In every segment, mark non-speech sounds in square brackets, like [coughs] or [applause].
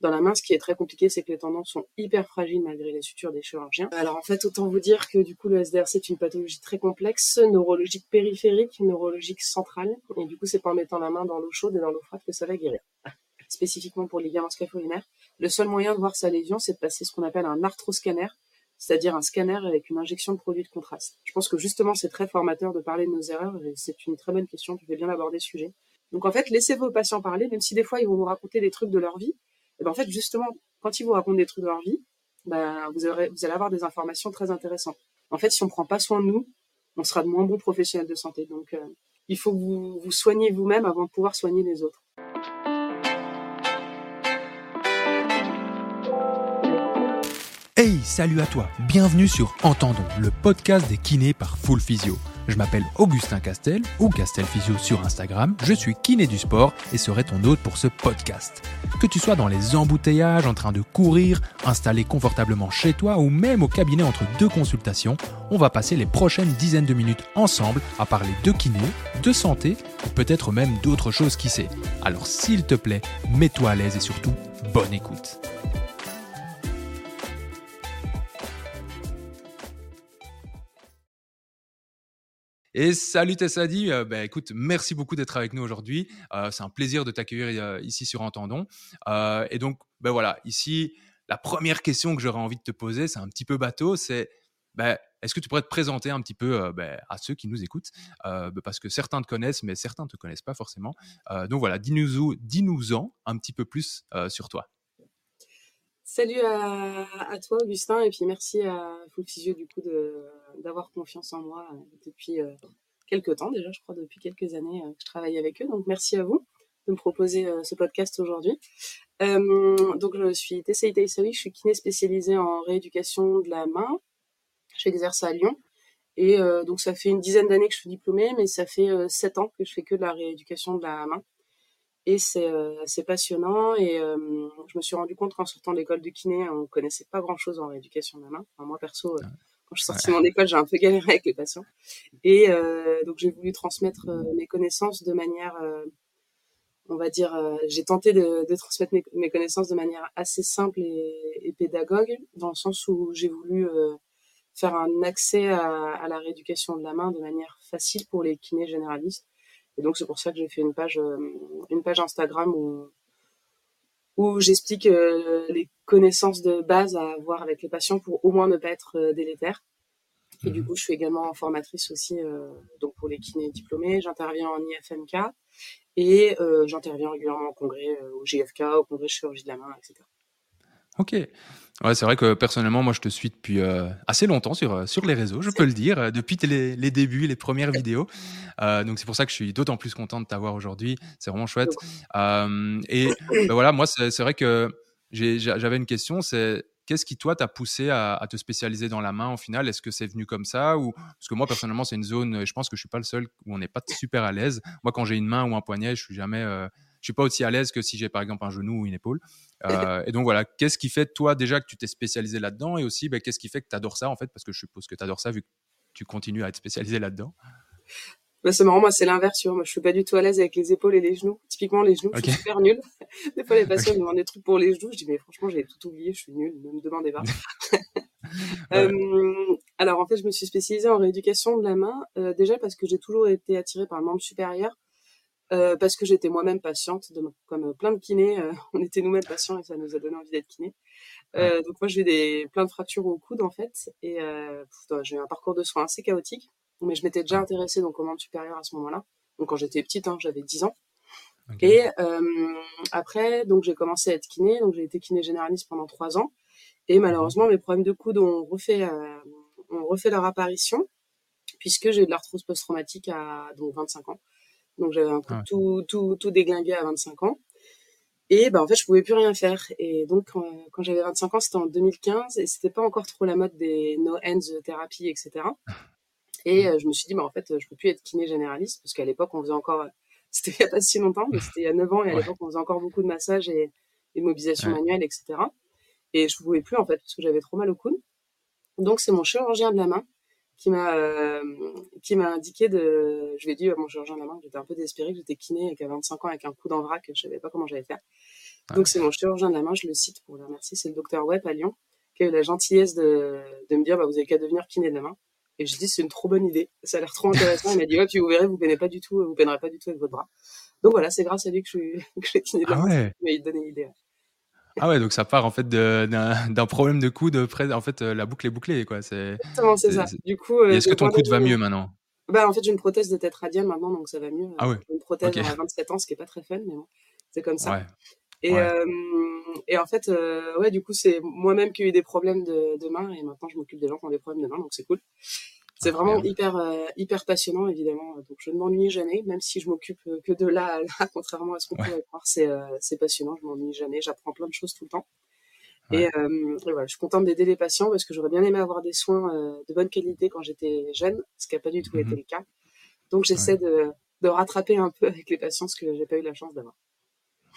dans la main. Ce qui est très compliqué, c'est que les tendons sont hyper fragiles malgré les sutures des chirurgiens. Alors en fait, autant vous dire que du coup, le SDR, c'est une pathologie très complexe, neurologique périphérique, neurologique centrale. Et du coup, c'est pas en mettant la main dans l'eau chaude et dans l'eau froide que ça va guérir. Spécifiquement pour les ligaments scapulaires, le seul moyen de voir sa lésion, c'est de passer ce qu'on appelle un arthroscanner, c'est-à-dire un scanner avec une injection de produit de contraste. Je pense que justement, c'est très formateur de parler de nos erreurs et c'est une très bonne question. Tu fais bien aborder ce sujet. Donc en fait, laissez vos patients parler, même si des fois ils vont vous raconter des trucs de leur vie. Et ben en fait, justement, quand ils vous racontent des trucs de leur vie, ben, vous, allez avoir des informations très intéressantes. En fait, si on prend pas soin de nous, on sera de moins bons professionnels de santé. Donc, euh, il faut que vous vous soignez vous-même avant de pouvoir soigner les autres. Hey, salut à toi, bienvenue sur Entendons, le podcast des kinés par Full Physio. Je m'appelle Augustin Castel ou Castel Physio sur Instagram, je suis kiné du sport et serai ton hôte pour ce podcast. Que tu sois dans les embouteillages, en train de courir, installé confortablement chez toi ou même au cabinet entre deux consultations, on va passer les prochaines dizaines de minutes ensemble à parler de kiné, de santé ou peut-être même d'autres choses qui sait. Alors s'il te plaît, mets-toi à l'aise et surtout, bonne écoute. Et salut Tessadi, euh, bah, écoute, merci beaucoup d'être avec nous aujourd'hui. Euh, c'est un plaisir de t'accueillir euh, ici sur Entendons. Euh, et donc, ben voilà, ici, la première question que j'aurais envie de te poser, c'est un petit peu bateau, c'est ben, est-ce que tu pourrais te présenter un petit peu à ceux qui nous écoutent? Parce que certains te connaissent, mais certains ne te connaissent pas forcément. donc voilà, dis-nous dis un petit peu plus sur toi. Salut à, toi Augustin et puis merci à Full du coup d'avoir confiance en moi depuis euh, quelques temps déjà, je crois depuis quelques années euh, que je travaille avec eux. Donc merci à vous de me proposer euh, ce podcast aujourd'hui. Euh, donc je suis Tessaï Taïsawi, je suis kiné spécialisée en rééducation de la main. J'exerce à Lyon et euh, donc ça fait une dizaine d'années que je suis diplômée, mais ça fait sept ans que je fais que de la rééducation de la main et c'est euh, passionnant et je me suis rendu compte qu'en sortant de l'école de kiné on connaissait pas grand chose en rééducation de la main. Enfin, moi perso euh, quand je suis sortie de mon école j'ai un peu galéré avec les patients. Et euh, donc j'ai voulu transmettre mes connaissances de manière on va dire j'ai tenté de, de transmettre mes, mes, connaissances de manière assez simple et, et pédagogue dans le sens où j'ai voulu faire un accès à, à la rééducation de la main de manière facile pour les kinés généralistes et donc c'est pour ça que j'ai fait une page, euh, une page Instagram où, où j'explique euh, les connaissances de base à avoir avec les patients pour au moins ne pas être euh, délétères. Et du mhm. coup, je suis également formatrice aussi, donc pour les kinés diplômés. J'interviens en IFMK et j'interviens régulièrement au congrès, au GFK, au congrès chirurgie de la main, etc. Ok. Ouais, c'est vrai que personnellement, moi, je te suis depuis euh, assez longtemps sur, euh, sur les réseaux, je peux le dire, euh, depuis les, les débuts, les premières vidéos. Euh, donc, c'est pour ça que je suis d'autant plus content de t'avoir aujourd'hui. C'est vraiment chouette. Et ben voilà, moi, c'est vrai que j'avais une question, c'est qu'est-ce qui, toi, t'a poussé à, à, te spécialiser dans la main au final? Est-ce que c'est venu comme ça ou Parce que moi, personnellement, c'est une zone, je pense que je suis pas le seul où on n'est pas super à l'aise. Moi, quand j'ai une main ou un poignet, je suis jamais je suis pas aussi à l'aise que si j'ai par exemple un genou ou une épaule. [laughs] Euh, et donc voilà, qu'est-ce qui fait toi déjà que tu t'es spécialisé là-dedans? Et aussi ben, qu'est-ce qui fait que tu adores ça en fait? Parce que je suppose que tu adores ça vu que tu continues à être spécialisé là-dedans. Bah, c'est marrant, moi c'est l'inverse, moi je suis pas du tout à l'aise avec les épaules et les genoux. Typiquement les genoux, okay. je suis super nulle. [laughs] Des fois les patients okay. me demandent des trucs pour les genoux, je dis mais franchement j'ai tout oublié, je suis nulle, ne me demandez pas. [laughs] ouais. euh, alors en fait je me suis spécialisée en rééducation de la main, euh, déjà parce que j'ai toujours été attirée par le membre supérieur euh, parce que j'étais moi-même patiente, de, comme plein de kinés, euh, [laughs] on était nous-mêmes patients et ça nous a donné envie d'être kiné. Euh, ouais. Donc moi j'ai des plein de fractures au coude en fait et euh, j'ai eu un parcours de soins assez chaotique, mais je m'étais déjà intéressée donc au membre supérieur à ce moment-là. Donc quand j'étais petite, hein, j'avais 10 ans. Okay. Et euh, après donc j'ai commencé à être kiné, donc j'ai été kiné généraliste pendant trois ans et malheureusement mes problèmes de coude ont refait ont refait leur apparition puisque j'ai eu de l'arthrose post-traumatique à donc 25 ans. Donc j'avais un coup ah. tout, tout, tout déglingué à 25 ans. Et ben en fait, je pouvais plus rien faire. Et donc, quand, quand j'avais 25 ans, c'était en 2015 et c'était pas encore trop la mode des no hands thérapie, etc. Et euh, je me suis dit, bah, en fait, je peux plus être kiné généraliste parce qu'à l'époque, on faisait encore, [laughs] c'était il y a pas si longtemps, mais c'était il y a 9 ans et à l'époque, on faisait encore beaucoup de massages et, et de mobilisation ouais. manuelle, etc. Et je pouvais plus, en fait, parce que j'avais trop mal au coude. Donc, c'est mon chirurgien de la main qui m'a euh, qui m'a indiqué de je lui ai dit à mon chirurgien de la main que j'étais un peu désespérée que j'étais kiné et qu'à 25 ans avec un coup d'en vrac je savais pas comment j'allais faire Donc c'est mon chirurgien de la main, je le cite pour le remercier, c'est le docteur Webb à Lyon, qui a eu la gentillesse de, de me dire bah, vous avez qu'à devenir kiné de la main. Et je dis c'est une trop bonne idée, ça a l'air trop intéressant. Il m'a dit ouais puis vous verrez vous peinez pas du tout, vous peinerez pas du tout avec votre bras. Donc voilà c'est grâce à lui que je suis, [laughs] que je suis kiné de la ah main. Ouais. Il m'a donné l'idée. Ah ouais, donc ça part en fait d'un problème de coude. En fait, euh, la boucle est bouclée, quoi. C'est Exactement, c'est ça. Du coup, est-ce que ton coude va mieux maintenant? Bah, en fait, j'ai une prothèse de tête radiale maintenant, donc ça va mieux. Ah ouais. J'ai une prothèse à 27 ans, ce qui est pas très fun, mais bon, c'est comme ça. Et, Ouais. euh, et en fait, euh, ouais, du coup, c'est moi-même qui ai eu des problèmes de, de main, et maintenant je m'occupe des gens qui ont des problèmes de main, donc c'est cool. C'est vraiment Incroyable. hyper, euh, hyper passionnant, évidemment. Donc je ne m'ennuie jamais, même si je m'occupe euh, que de là à là, [laughs] contrairement à ce qu'on Ouais. pourrait croire. C'est euh, c'est passionnant, je m'ennuie jamais, j'apprends plein de choses tout le temps. Ouais. Et, euh, et voilà, je suis contente d'aider les patients parce que j'aurais bien aimé avoir des soins euh, de bonne qualité quand j'étais jeune, ce qui n'a pas du tout été Mhm. le cas. Donc j'essaie de, de rattraper un peu avec les patients ce que j'ai pas eu la chance d'avoir.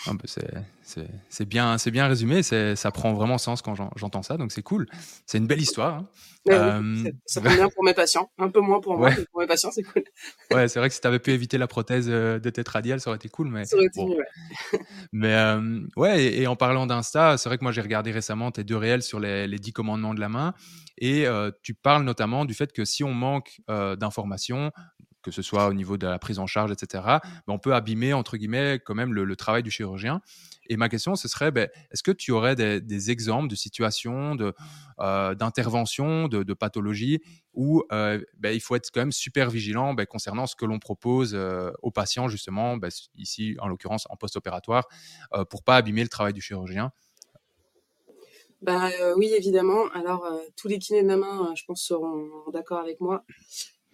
Ah bah, c'est- bien, c'est bien résumé. Ça prend vraiment sens quand j'en- j'entends ça, donc c'est cool. C'est une belle histoire. hein. Euh, ça tombe bien pour mes patients, un peu moins pour moi, Ouais. mais pour mes patients c'est cool. [laughs] Ouais, c'est vrai que si tu avais pu éviter la prothèse euh, de tête radiale, ça aurait été cool. Mais Ça aurait été bon. mieux, ouais. [laughs] Mais euh, ouais, et, et en parlant d'Insta, c'est vrai que moi j'ai regardé récemment tes deux réels sur les, les 10 commandements de la main, et euh, tu parles notamment du fait que si on manque d'informations, que ce soit au niveau de la prise en charge, etc., ben, on peut abîmer, entre guillemets, quand même le, travail du chirurgien. Et ma question, ce serait, ben, est-ce que tu aurais des, exemples de situations, de, euh, d'interventions, de, pathologies où euh, ben, il faut être quand même super vigilant concernant ce que l'on propose euh, aux patients, justement, ici, en l'occurrence, en post-opératoire, euh, pour pas abîmer le travail du chirurgien? Bah euh, oui, évidemment. Alors tous les kinés de la main, je pense, seront d'accord avec moi.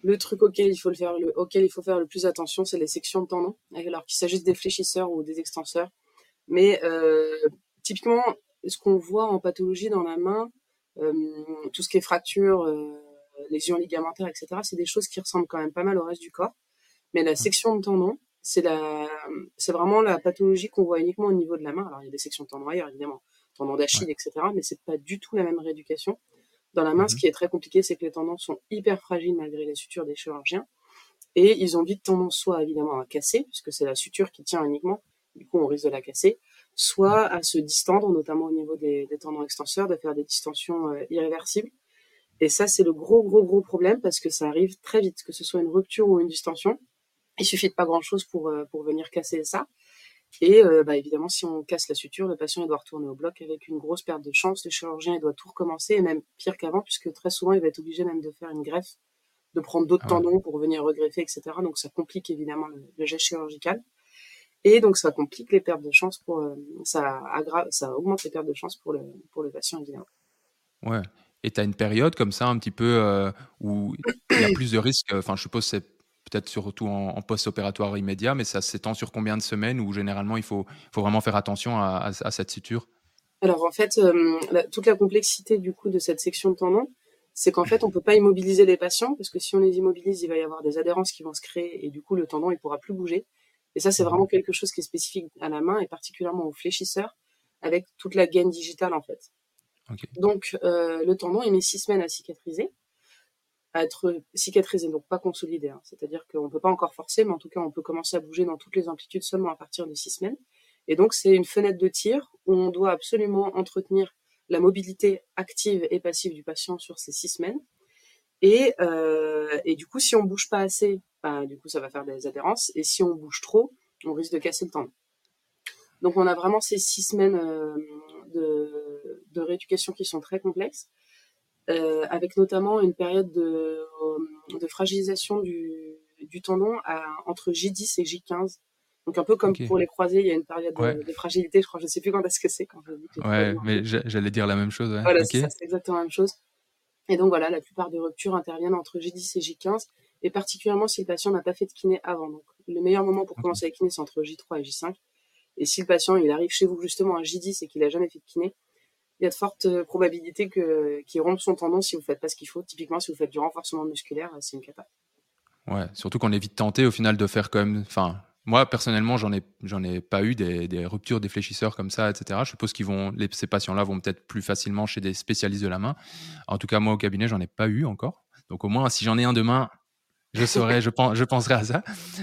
Le truc auquel il faut le faire, le, auquel il faut faire le plus attention, c'est les sections de tendons, alors qu'il s'agisse des fléchisseurs ou des extenseurs. Mais euh, typiquement, ce qu'on voit en pathologie dans la main, euh, tout ce qui est fracture, euh, lésions ligamentaires, etc., c'est des choses qui ressemblent quand même pas mal au reste du corps. Mais la section de tendons, c'est la, c'est vraiment la pathologie qu'on voit uniquement au niveau de la main. Alors il y a des sections de tendons ailleurs, évidemment, tendons d'Achille, etc., mais c'est pas du tout la même rééducation. Dans la main, ce Mhm. qui est très compliqué, c'est que les tendons sont hyper fragiles malgré les sutures des chirurgiens. Et ils ont vite tendance soit évidemment à casser, puisque c'est la suture qui tient uniquement, du coup on risque de la casser, soit à se distendre, notamment au niveau des, des tendons extenseurs, de faire des distensions euh, irréversibles. Et ça, c'est le gros, gros, gros problème parce que ça arrive très vite, que ce soit une rupture ou une distension. Il suffit de pas grand-chose pour, euh, pour venir casser ça. Et euh, bah, évidemment, si on casse la suture, le patient il doit retourner au bloc avec une grosse perte de chance. Le chirurgien il doit tout recommencer, et même pire qu'avant, puisque très souvent il va être obligé même de faire une greffe, de prendre d'autres Ah ouais. tendons pour venir regreffer, etc. Donc ça complique évidemment le, le geste chirurgical. Et donc ça complique les pertes de chance pour, euh, ça aggrave, ça augmente les pertes de chance pour le, pour le patient évidemment. Ouais. Et tu as une période comme ça, un petit peu, euh, où il y a plus de risques. Enfin, je suppose c'est peut-être surtout en, en post-opératoire immédiat, mais ça s'étend sur combien de semaines où généralement il faut, faut vraiment faire attention à, à- à cette suture? Alors en fait, euh, la- toute la complexité du coup de cette section de tendon, c'est qu'en fait on peut pas immobiliser les patients parce que si on les immobilise, il va y avoir des adhérences qui vont se créer et du coup le tendon il pourra plus bouger. Et ça c'est vraiment quelque chose qui est spécifique à la main et particulièrement au fléchisseur avec toute la gaine digitale en fait. Donc euh, le tendon il met six semaines à cicatriser, à être cicatrisé donc pas consolidé. hein. C'est-à-dire qu'on peut pas encore forcer, mais en tout cas on peut commencer à bouger dans toutes les amplitudes seulement à partir de six semaines. Et donc c'est une fenêtre de tir où on doit absolument entretenir la mobilité active et passive du patient sur ces six semaines. Et, euh, du coup, si on bouge pas assez, bah, du coup, ça va faire des adhérences. Et si on bouge trop, on risque de casser le tendon. Donc, on a vraiment ces six semaines euh, de, rééducation qui sont très complexes, avec notamment une période de, de fragilisation du, du tendon à, entre J10 et J15. Donc, un peu comme pour les croisés, il y a une période de, Ouais. de fragilité. Je crois, je sais plus quand est-ce que c'est. Quand je dis que les Ouais, mais j'a- j'allais dire la même chose. ouais. voilà, c'est exactement la même chose. Et donc voilà, la plupart des ruptures interviennent entre J10 et J15, et particulièrement si le patient n'a pas fait de kiné avant. Donc le meilleur moment pour Ok. commencer la kiné, c'est entre J3 et J5. Et si le patient il arrive chez vous justement à J10 et qu'il n'a jamais fait de kiné, il y a de fortes euh, probabilités que qu'il rompe son tendon si vous faites pas ce qu'il faut. Typiquement, si vous faites du renforcement musculaire, c'est une cata. Ouais, surtout qu'on est vite tenté au final de faire même. Enfin, moi personnellement, j'en ai, j'en ai pas eu des, ruptures des fléchisseurs comme ça, etc. Je suppose qu'ils vont, ces patients-là vont peut-être plus facilement chez des spécialistes de la main. En tout cas, moi au cabinet, j'en ai pas eu encore. Donc au moins, si j'en ai un demain, je saurais, je, pense, je penserais à ça.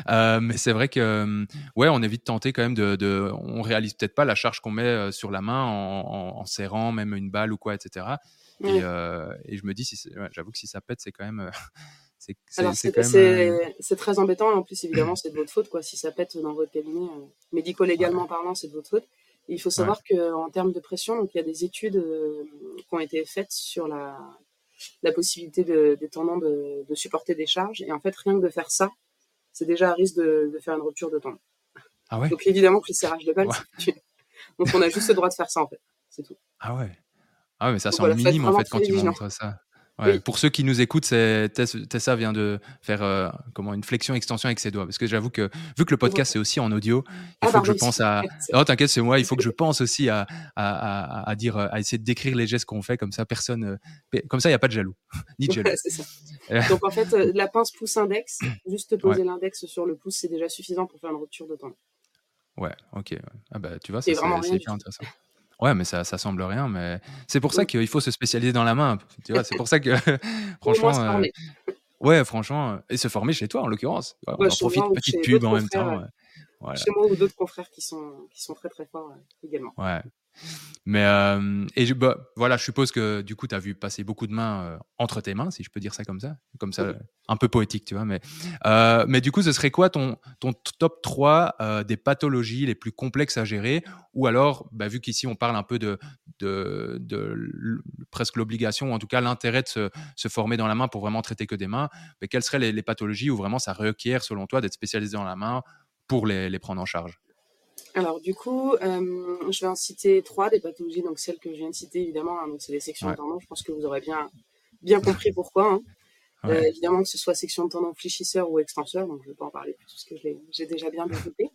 Euh, mais c'est vrai que, ouais, on évite de tenter quand même de, de on réalise peut-être pas la charge qu'on met euh, sur la main en, en, serrant même une balle ou quoi, etc. Et, euh, et je me dis, si j'avoue que si ça pète, c'est quand même. c'est très embêtant et en plus évidemment [clears throat] c'est de votre faute quoi si ça pète dans votre cabinet médico-légalement parlant c'est de votre faute il faut savoir qu'en termes de pression donc il y a des études qui ont été faites sur la la possibilité des tendons de, supporter des charges. Et en fait, rien que de faire ça, c'est déjà à risque de, faire une rupture de tendon. Ah ouais? Donc évidemment que le serrage de balle, Donc on a juste le droit de faire ça en fait. C'est tout. Ah ouais. Ah ouais, mais ça semble minime en fait quand tu montres ça. Pour ceux qui nous écoutent, Tessa vient de faire euh, comment une flexion extension avec ses doigts. Parce que j'avoue que vu que le podcast c'est aussi en audio, il ah, faut que je pense à. Oh t'inquiète, c'est moi. Il faut que je pense aussi à, à, à, dire, à essayer de décrire les gestes qu'on fait comme ça. Personne, euh, comme ça, il n'y a pas de jaloux, [laughs] ni de jaloux. Donc en fait, euh, la pince pouce index, [coughs] juste poser l'index sur le pouce, c'est déjà suffisant pour faire une rupture de tendon. Ouais, ok. Ah bah tu vois, c'est hyper intéressant. Ouais, mais ça, ça semble rien. Mais c'est pour ça qu'il faut se spécialiser dans la main. Tu vois, c'est pour ça que, [laughs] franchement. Euh, ouais, franchement. Et se former chez toi, en l'occurrence. on en profite, petite pub en même temps. Chez moi ou d'autres confrères qui sont, qui sont très très forts également. Ouais. Mais euh, et bah, voilà, je suppose que du coup, tu as vu passer beaucoup de mains euh, entre tes mains, si je peux dire ça comme ça, comme ça, un peu poétique, tu vois. Mais, euh, mais du coup, ce serait quoi ton, ton top 3 des pathologies les plus complexes à gérer? Ou alors, bah, vu qu'ici, on parle un peu de, de, de presque l'obligation, ou en tout cas l'intérêt de se, se, former dans la main pour vraiment traiter que des mains, mais quelles seraient les, les pathologies où vraiment ça requiert, selon toi, d'être spécialisé dans la main pour les, les prendre en charge? Alors du coup, euh, je vais en citer trois des pathologies, donc celles que je viens de citer évidemment, hein, donc c'est les sections de tendons. Je pense que vous aurez bien bien compris pourquoi. Hein. Euh, évidemment que ce soit section de tendon fléchisseur ou extenseur, donc je ne vais pas en parler plus parce que j'ai déjà bien développé.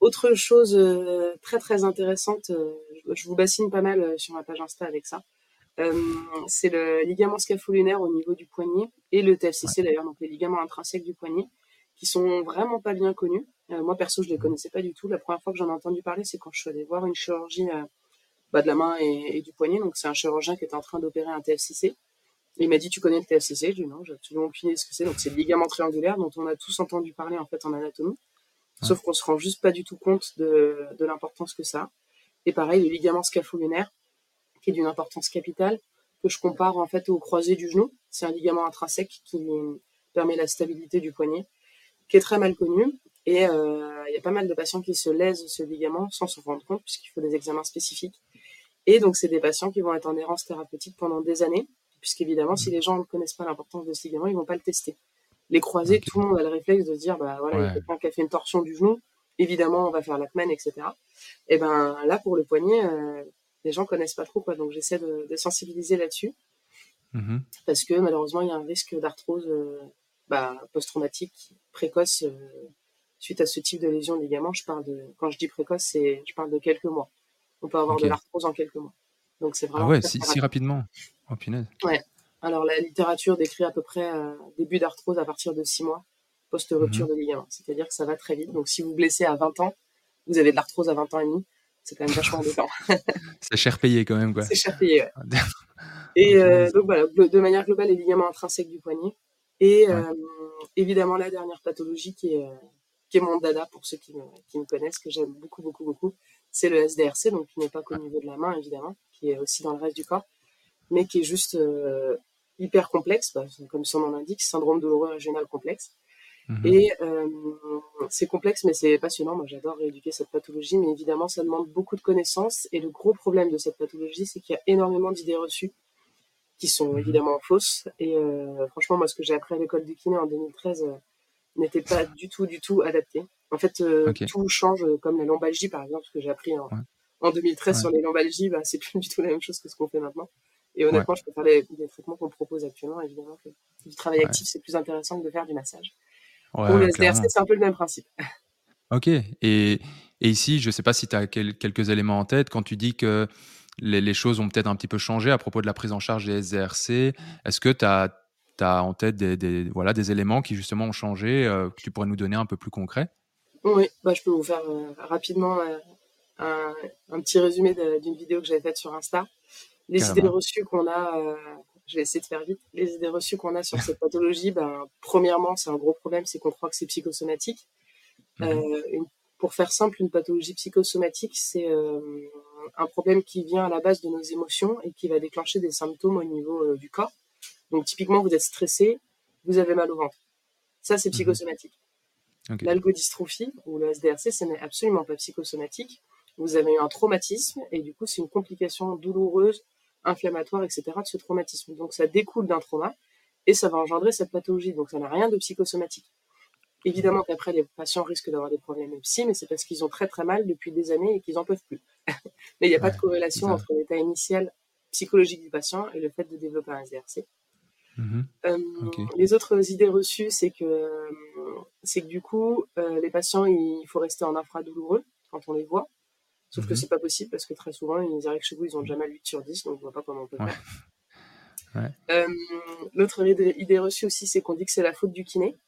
Autre chose euh, très très intéressante, je vous bassine pas mal sur ma page Insta avec ça. c'est le ligament scapholinaire au niveau du poignet et le TFCC d'ailleurs, donc les ligaments intrinsèques du poignet, qui sont vraiment pas bien connus. Euh, moi, perso, je les connaissais pas du tout. La première fois que j'en ai entendu parler, c'est quand je suis allée voir une chirurgie euh, bah, de la main et, du poignet. Donc, c'est un chirurgien qui était en train d'opérer un TFCC. il m'a dit, tu connais le TFCC Je lui ai dit, non, j'ai absolument aucune idée ce que c'est. Donc, c'est le ligament triangulaire dont on a tous entendu parler, en fait, en anatomie. Sauf qu'on se rend juste pas du tout compte de, de l'importance que ça a. Et pareil, le ligament scapholinaire, qui est d'une importance capitale, que je compare, en fait, au croisé du genou. C'est un ligament intrinsèque qui permet la stabilité du poignet, qui est très mal connu et euh, il y a pas mal de patients qui se lèsent ce ligament sans se rendre compte, puisqu'il faut des examens spécifiques. Et donc, c'est des patients qui vont être en errance thérapeutique pendant des années, puisqu'évidemment, si les gens ne connaissent pas l'importance de ce ligament, ils vont pas le tester. Les croisés, tout le monde a le réflexe de se dire, bah voilà, il y a quelqu'un qui a fait une torsion du genou, évidemment, on va faire la semaine, etc. Et ben là, pour le poignet, euh, les gens connaissent pas trop, quoi. Donc, j'essaie de, de, sensibiliser là-dessus. Mm-hmm. Parce que malheureusement, il y a un risque d'arthrose euh, bah, post-traumatique précoce suite à ce type de lésion de ligament, je parle de, quand je dis précoce, c'est, je parle de quelques mois. On peut avoir de l'arthrose en quelques mois. Donc c'est vraiment. Ah ouais, si, rapidement. Oh punaise. Ouais. Alors la littérature décrit à peu près euh, début d'arthrose à partir de 6 mois post-rupture mhm. de ligament. C'est-à-dire que ça va très vite. Donc si vous blessez à 20 ans, vous avez de l'arthrose à 20 ans et demi, c'est quand même vachement [laughs] temps. c'est cher payé quand même, quoi. C'est cher payé, ouais. et euh, donc voilà, de manière globale, les ligaments intrinsèques du poignet. Et euh, évidemment, la dernière pathologie qui est, qui est mon dada pour ceux qui me, qui me connaissent, que j'aime beaucoup, beaucoup, beaucoup. C'est le SDRC, donc qui n'est pas qu'au niveau de la main, évidemment, qui est aussi dans le reste du corps, mais qui est juste euh, hyper complexe, bah, comme son nom l'indique, syndrome douloureux régional complexe. Mhm. Et euh, c'est complexe, mais c'est passionnant. Moi, j'adore rééduquer cette pathologie, mais évidemment, ça demande beaucoup de connaissances. Et le gros problème de cette pathologie, c'est qu'il y a énormément d'idées reçues qui sont mhm. évidemment fausses. Et euh, franchement, moi, ce que j'ai appris à l'école du kiné en 2013, n'était pas du tout, du tout adapté. En fait, euh, tout change, euh, comme la lombalgie, par exemple, ce que j'ai appris en, en 2013 sur les lombalgies, bah, c'est plus du tout la même chose que ce qu'on fait maintenant. Et honnêtement, je préfère les, les traitements qu'on propose actuellement. Évidemment que du travail actif, c'est plus intéressant que de faire du massage. Pour le SDRC, c'est un peu le même principe. [laughs] Ok. Et, et ici, je ne sais pas si tu as quelques éléments en tête. Quand tu dis que les, les choses ont peut-être un petit peu changé à propos de la prise en charge des SDRC, est-ce que tu as tu as en tête des, voilà, des éléments qui justement ont changé, euh, que tu pourrais nous donner un peu plus concret? Oui, bah, je peux vous faire euh, rapidement euh, un, petit résumé d'une vidéo que j'avais faite sur Insta. Les idées reçues qu'on a je vais essayer de faire vite. Les idées reçues qu'on a sur cette [laughs] pathologie, ben, premièrement, c'est un gros problème, c'est qu'on croit que c'est psychosomatique. Mhm. Pour faire simple, une pathologie psychosomatique, c'est un problème qui vient à la base de nos émotions et qui va déclencher des symptômes au niveau du corps. Donc typiquement, vous êtes stressé, vous avez mal au ventre. Ça, c'est mhm. psychosomatique. L'algodystrophie ou le SDRC, ce n'est absolument pas psychosomatique. Vous avez eu un traumatisme et du coup, c'est une complication douloureuse, inflammatoire, etc. de ce traumatisme. Donc ça découle d'un trauma et ça va engendrer cette pathologie. Donc ça n'a rien de psychosomatique. Évidemment qu'après, les patients risquent d'avoir des problèmes psy, mais c'est parce qu'ils ont très très mal depuis des années et qu'ils n'en peuvent plus. [laughs] mais il n'y a pas de corrélation entre l'état initial psychologique du patient et le fait de développer un SDRC. Mm-hmm. Euh, les autres idées reçues, c'est que, c'est que du coup, euh, les patients, il faut rester en infra-douloureux quand on les voit. Sauf que mm-hmm. c'est pas possible parce que très souvent, ils arrivent chez vous, ils ont déjà mal 8 sur 10, donc on voit pas comment on peut faire. [laughs] Euh, l'autre idée reçue aussi, c'est qu'on dit que c'est la faute du kiné.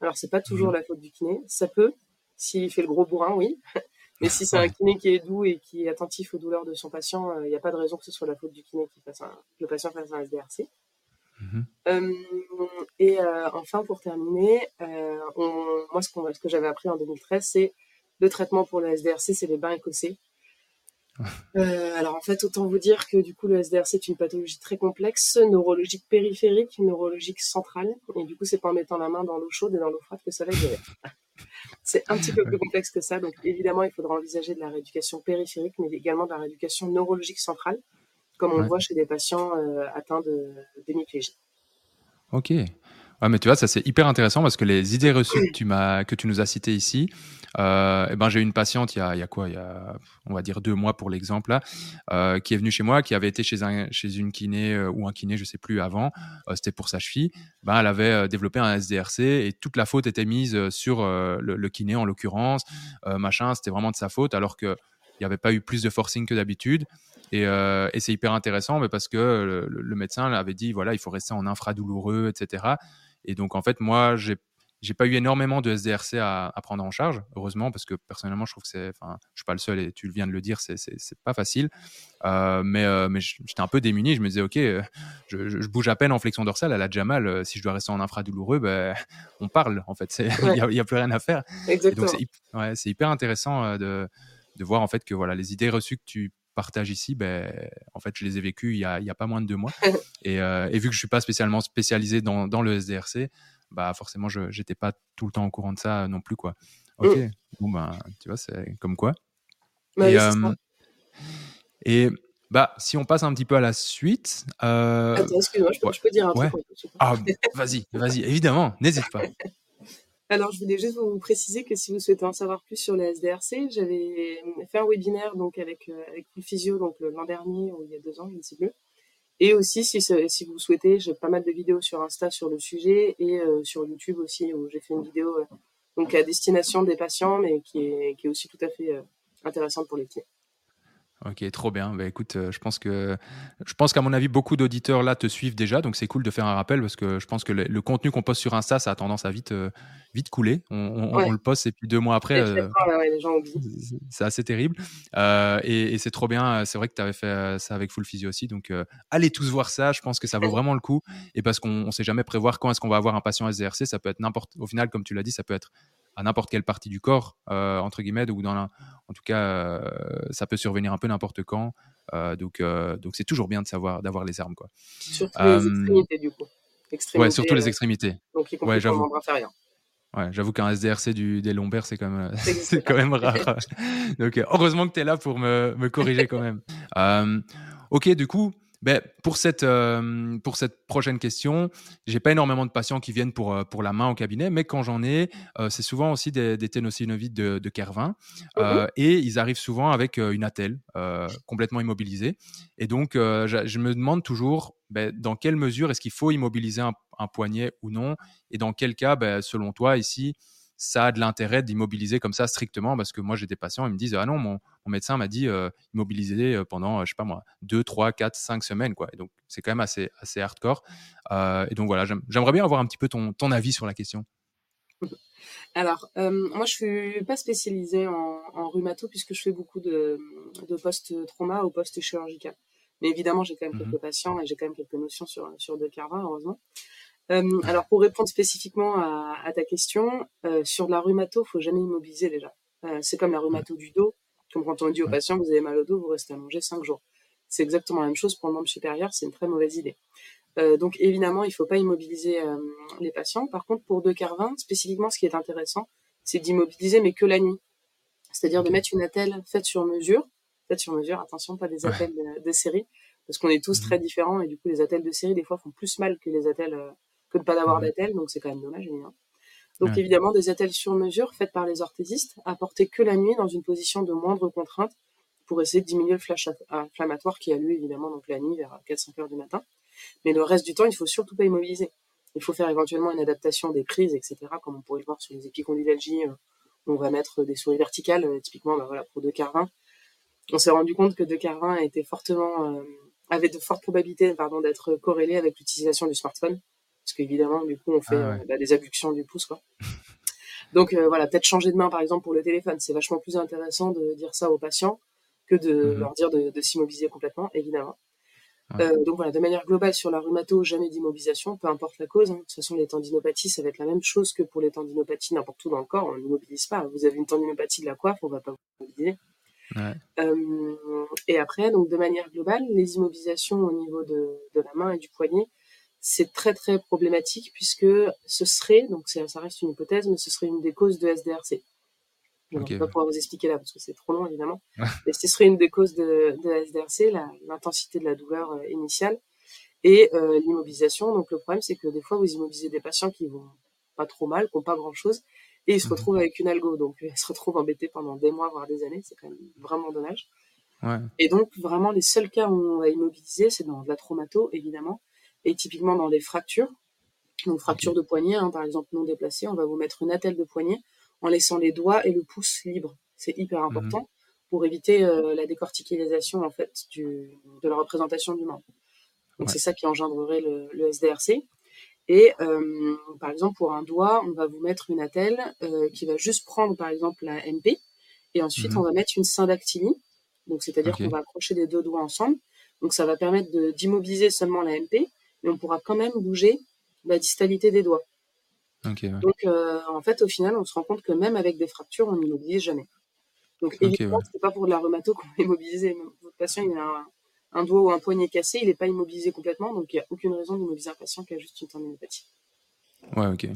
Alors, c'est pas toujours mhm. la faute du kiné. Ça peut, s'il fait le gros bourrin, oui. [laughs] Mais si c'est un kiné qui est doux et qui est attentif aux douleurs de son patient, il euh, n'y a pas de raison que ce soit la faute du kiné qui fasse que le patient fasse un SDRC. Mhm. Euh, et euh, enfin, pour terminer, moi, ce, ce que j'avais appris en 2013, c'est le traitement pour le SDRC, c'est les bains écossais. [laughs] Euh, alors en fait, autant vous dire que du coup le SDR c'est une pathologie très complexe, neurologique périphérique, neurologique centrale, et du coup c'est pas en mettant la main dans l'eau chaude et dans l'eau froide que ça va guérir. [laughs] c'est un petit peu plus complexe que ça, donc évidemment il faudra envisager de la rééducation périphérique, mais également de la rééducation neurologique centrale, comme on le voit chez des patients euh, atteints de d'hémiplégie. Ok, Ouais, mais tu vois, ça c'est hyper intéressant parce que les idées reçues que [clears throat] tu, m'as, que tu nous as citées ici, euh, eh ben, j'ai eu une patiente il y, a, il y a quoi? Il y a, on va dire, deux mois pour l'exemple, là, euh, qui est venue chez moi, qui avait été chez, un, chez une kiné euh, ou un kiné, je sais plus, avant, c'était pour sa cheville. Ben, elle avait développé un SDRC et toute la faute était mise sur le, le, kiné en l'occurrence. machin, c'était vraiment de sa faute alors qu'il n'y avait pas eu plus de forcing que d'habitude. Et, euh, et c'est hyper intéressant mais parce que le, le, médecin avait dit voilà, il faut rester en infra douloureux, etc. Et donc, en fait, moi, j'ai j'ai pas eu énormément de SDRC à, à, prendre en charge, heureusement, parce que personnellement, je trouve que c'est, enfin, je suis pas le seul et tu viens de le dire, c'est, pas facile. Euh, mais, euh, mais j'étais un peu démuni. Je me disais, ok, euh, je, je, bouge à peine en flexion dorsale, elle a déjà mal. Euh, si je dois rester en infra douloureux, ben, on parle. En fait, [laughs] il n'y a, a, plus rien à faire. Exactement. donc c'est, ouais, c'est hyper intéressant de, de voir en fait que voilà les idées reçues que tu partage ici, ben, en fait, je les ai vécues il y a, il y a pas moins de deux mois. [laughs] et, euh, et, vu que je suis pas spécialement spécialisé dans, dans le SDRC, bah forcément, je n'étais pas tout le temps au courant de ça non plus, quoi. Ok, mm. bon ben, tu vois, c'est comme quoi. Bah, et, euh, et bah, si on passe un petit peu à la suite. Euh... Attends, excuse-moi, je, je, peux dire un truc. Ah, vas-y, vas-y, évidemment, n'hésite pas. [laughs] Alors, je voulais juste vous préciser que si vous souhaitez en savoir plus sur les SDRC, j'avais fait un webinaire donc avec euh, avec Physio donc l'an dernier ou il y a deux ans, je ne sais plus. Et aussi, si, si vous souhaitez, j'ai pas mal de vidéos sur Insta sur le sujet et euh, sur YouTube aussi où j'ai fait une vidéo euh, donc à destination des patients, mais qui est qui est aussi tout à fait intéressante pour les clients. Ok, trop bien. Bah, écoute, euh, je pense que je pense qu'à mon avis, beaucoup d'auditeurs là te suivent déjà, donc c'est cool de faire un rappel parce que je pense que le, contenu qu'on poste sur Insta, ça a tendance à vite euh, vite couler. On, le poste et puis deux mois après, euh, c'est assez terrible. et, c'est trop bien. C'est vrai que tu avais fait ça avec Full Physio aussi, donc allez tous voir ça. Je pense que ça vaut vraiment le coup. Et parce qu'on ne sait jamais prévoir quand est-ce qu'on va avoir un patient SDRC, ça peut être n'importe. Au final, comme tu l'as dit, ça peut être à n'importe quelle partie du corps, euh, entre guillemets, ou dans la, en tout cas, euh, ça peut survenir un peu n'importe quand. Euh, donc, donc c'est toujours bien de savoir, d'avoir les armes, quoi. Surtout les extrémités, du coup. Ouais, surtout les extrémités. Donc, y ouais, j'avoue. Ouais, j'avoue qu'un SDRC du, des lombaires, c'est quand même, [laughs] c'est quand même rare. donc, heureusement que tu es là pour me, me corriger quand même. [laughs] ok, du coup, ben, pour, cette, euh, pour cette prochaine question, j'ai pas énormément de patients qui viennent pour, euh, pour la main au cabinet, mais quand j'en ai, euh, c'est souvent aussi des, des de, de Kervin. Mmh et ils arrivent souvent avec une attelle complètement immobilisée. Et donc, je, je, me demande toujours ben, dans quelle mesure est-ce qu'il faut immobiliser un, un, poignet ou non, et dans quel cas, ben, selon toi, ici, ça a de l'intérêt d'immobiliser comme ça strictement parce que moi j'ai des patients ils me disent ah non mon, médecin m'a dit euh, immobiliser euh, pendant euh, je sais pas moi 2 3 4 5 semaines quoi et donc c'est quand même assez assez hardcore. Et donc voilà j'aimerais bien avoir un petit peu ton, ton avis sur la question. [laughs] Alors moi je suis pas spécialisée en, en rhumato puisque je fais beaucoup de, de post trauma ou post chirurgical Mais évidemment, j'ai quand même mmh quelques patients et j'ai quand même quelques notions sur, sur deux carvins, heureusement. Euh, alors, pour répondre spécifiquement à, à ta question, euh, sur de la rhumato, faut jamais immobiliser déjà. Euh, c'est comme la rhumato du dos. Comme quand on dit au patient, vous avez mal au dos, vous restez allongé cinq jours. C'est exactement la même chose pour le membre supérieur, c'est une très mauvaise idée. Donc évidemment, il ne faut pas immobiliser les patients. Par contre, pour deux carvins, spécifiquement, ce qui est intéressant, c'est d'immobiliser, mais que la nuit. C'est-à-dire de mettre une attelle faite sur mesure. Faite sur mesure, attention, pas des attelles de, série, parce qu'on est tous mhm. très différents et du coup, les attelles de série, des fois, font plus mal que les attelles, que de pas d'avoir d'attelle, donc c'est quand même dommage, évidemment. Donc évidemment, des attelles sur mesure faites par les orthésistes, apportées que la nuit dans une position de moindre contrainte pour essayer de diminuer le flash inflammatoire qui a lieu évidemment donc la nuit vers 4-5 heures du matin. Mais le reste du temps, il faut surtout pas immobiliser. Il faut faire éventuellement une adaptation des prises, etc., comme on pourrait le voir sur les épicondylalgies, euh, on va mettre des souris verticales, euh, typiquement bah, voilà, pour deux carvins. On s'est rendu compte que deux carvins était fortement, euh, avait de fortes probabilités pardon, d'être corrélé avec l'utilisation du smartphone, parce qu'évidemment, du coup, on fait ah bah, des abductions du pouce. Quoi. [laughs] Donc voilà, peut-être changer de main, par exemple, pour le téléphone. C'est vachement plus intéressant de dire ça aux patients que de mhm. leur dire de, de s'immobiliser complètement, évidemment. Euh, donc voilà, de manière globale sur la rhumato, jamais d'immobilisation, peu importe la cause. Hein. De toute façon, les tendinopathies, ça va être la même chose que pour les tendinopathies n'importe où dans le corps. On n'immobilise pas. Vous avez une tendinopathie de la coiffe, on va pas vous immobiliser. Ouais. Euh, et après, donc de manière globale, les immobilisations au niveau de, de la main et du poignet, c'est très très problématique puisque ce serait, donc ça reste une hypothèse, mais ce serait une des causes de SDRC. Je ne vais pas pouvoir vous expliquer là parce que c'est trop long évidemment. [laughs] Mais ce serait une des causes de, SDRC, l'intensité de la douleur euh, initiale et euh, l'immobilisation. Donc le problème c'est que des fois vous immobilisez des patients qui vont pas trop mal, qui n'ont pas grand chose, et ils se mhm. retrouvent avec une algo. Donc [laughs] ils se retrouvent embêtés pendant des mois, voire des années. C'est quand même vraiment dommage. Ouais. Et donc vraiment les seuls cas où on va immobiliser, c'est dans de la traumato évidemment, et typiquement dans les fractures. Donc fracture de poignet, hein, par exemple non déplacée, on va vous mettre une attelle de poignet en laissant les doigts et le pouce libres. C'est hyper mhm. important pour éviter euh, la décorticalisation en fait du, de la représentation du membre. Donc c'est ça qui engendrerait le, SDRC. Et euh, par exemple pour un doigt, on va vous mettre une attelle euh, qui va juste prendre par exemple la MP et ensuite mhm. on va mettre une syndactylie. Donc c'est-à-dire qu'on va accrocher les deux doigts ensemble. Donc ça va permettre d'immobiliser seulement la MP, mais on pourra quand même bouger la distalité des doigts. Donc, euh, en fait, au final, on se rend compte que même avec des fractures, on n'immobilise jamais. Donc, évidemment, c'est pas pour de la rhumato qu'on va [laughs] immobiliser. Votre patient, il a un, doigt ou un poignet cassé, il n'est pas immobilisé complètement, donc il n'y a aucune raison d'immobiliser un patient qui a juste une tendinopathie. Ouais, ok.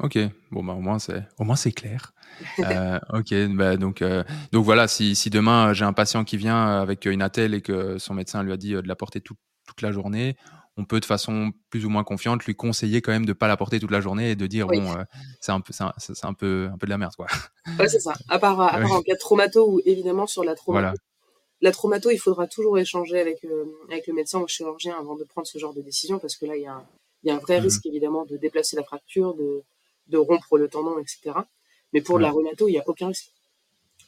Ok, bon, bah, au moins c'est, au moins c'est clair. [laughs] euh, ok, bah, donc, euh, donc voilà, si, si demain j'ai un patient qui vient avec une attelle et que son médecin lui a dit de la porter toute la journée, on peut de façon plus ou moins confiante lui conseiller quand même de pas la porter toute la journée et de dire bon euh, c'est un peu c'est un, peu un peu de la merde quoi. Ouais, c'est ça. [laughs] À part, à part en cas de traumato ou évidemment sur la traumato. La traumato, il faudra toujours échanger avec euh, avec le médecin ou le chirurgien avant de prendre ce genre de décision parce que là il y a un, y a un vrai mmh risque évidemment de déplacer la fracture, de de rompre le tendon, etc. Mais pour la rhumato, il y a aucun risque.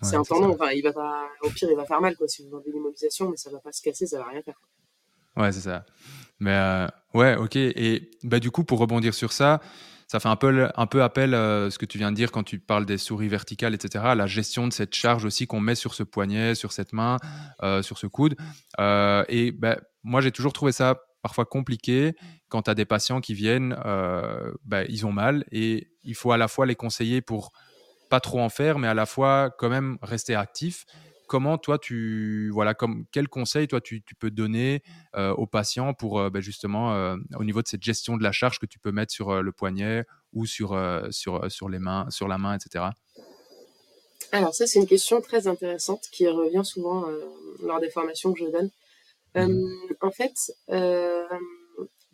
c'est un tendon, enfin, il va pas, au pire, il va faire mal, quoi, si vous avez l'immobilisation, mais ça va pas se casser, ça va rien faire. Ouais, c'est ça. Mais euh, ouais, ok. Et bah, du coup, pour rebondir sur ça, ça fait un peu, un peu appel à euh, ce que tu viens de dire quand tu parles des souris verticales, etc. La gestion de cette charge aussi qu'on met sur ce poignet, sur cette main, euh, sur ce coude. Et bah, moi, j'ai toujours trouvé ça parfois compliqué quand tu as des patients qui viennent, bah, ils ont mal et il faut à la fois les conseiller pour pas trop en faire, mais à la fois quand même rester actif comment toi tu voilà comme quel conseil toi tu, peux donner euh, aux patients pour euh, ben, justement euh, au niveau de cette gestion de la charge que tu peux mettre sur le poignet ou sur sur sur les mains sur la main etc alors ça c'est une question très intéressante qui revient souvent lors des formations que je donne. Mmh en fait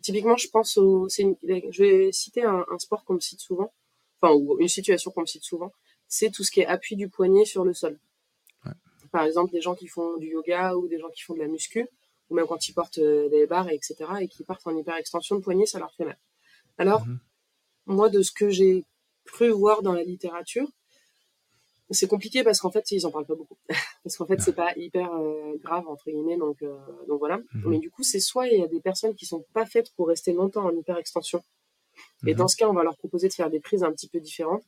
typiquement je pense au je vais citer un, un sport qu'on me cite souvent enfin ou une situation qu'on me cite souvent c'est tout ce qui est appui du poignet sur le sol par exemple des gens qui font du yoga ou des gens qui font de la muscu, ou même quand ils portent euh, des barres, etc., et qui partent en hyperextension de poignet, ça leur fait mal. Alors, mhm. moi, de ce que j'ai cru voir dans la littérature, c'est compliqué parce qu'en fait, ils en parlent pas beaucoup. [laughs] parce qu'en fait, c'est pas hyper euh, grave, entre guillemets, donc, euh, donc voilà. Mhm. Mais du coup, c'est soit il y a des personnes qui sont pas faites pour rester longtemps en hyperextension. Et mhm. dans ce cas, on va leur proposer de faire des prises un petit peu différentes.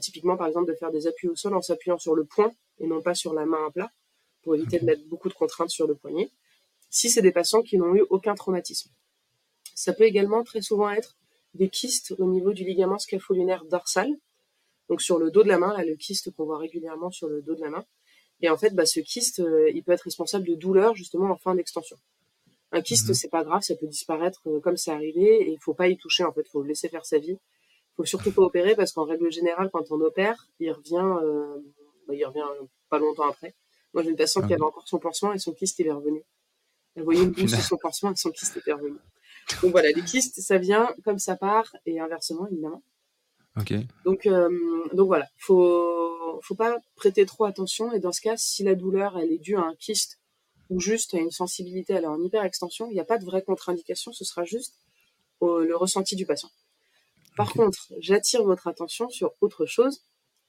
Typiquement, par exemple, de faire des appuis au sol en s'appuyant sur le poing et non pas sur la main à plat pour éviter de mettre beaucoup de contraintes sur le poignet. si c'est des patients qui n'ont eu aucun traumatisme. Ça peut également très souvent être des kystes au niveau du ligament scapholinaire dorsal, donc sur le dos de la main, là, le kyste qu'on voit régulièrement sur le dos de la main. Et en fait, bah, ce kyste, euh, il peut être responsable de douleurs justement en fin d'extension. Un kyste, mhm. c'est pas grave, ça peut disparaître euh, comme c'est arrivé, et il faut pas y toucher, en fait, il faut le laisser faire sa vie. Faut surtout pas opérer parce qu'en règle générale, quand on opère, il revient, euh, bah, il revient pas longtemps après. Moi, j'ai une patiente qui avait encore son pansement et son kyste il est revenu. Elle voyait une boule sur son pansement et son kyste était revenu. Donc voilà, les kystes, ça vient comme ça part et inversement évidemment. Ok. Donc euh, donc voilà, faut faut pas prêter trop attention et dans ce cas, si la douleur elle est due à un kyste ou juste à une sensibilité à en hyperextension, il n'y a pas de vraie contre-indication, ce sera juste le ressenti du patient. Par contre, j'attire votre attention sur autre chose,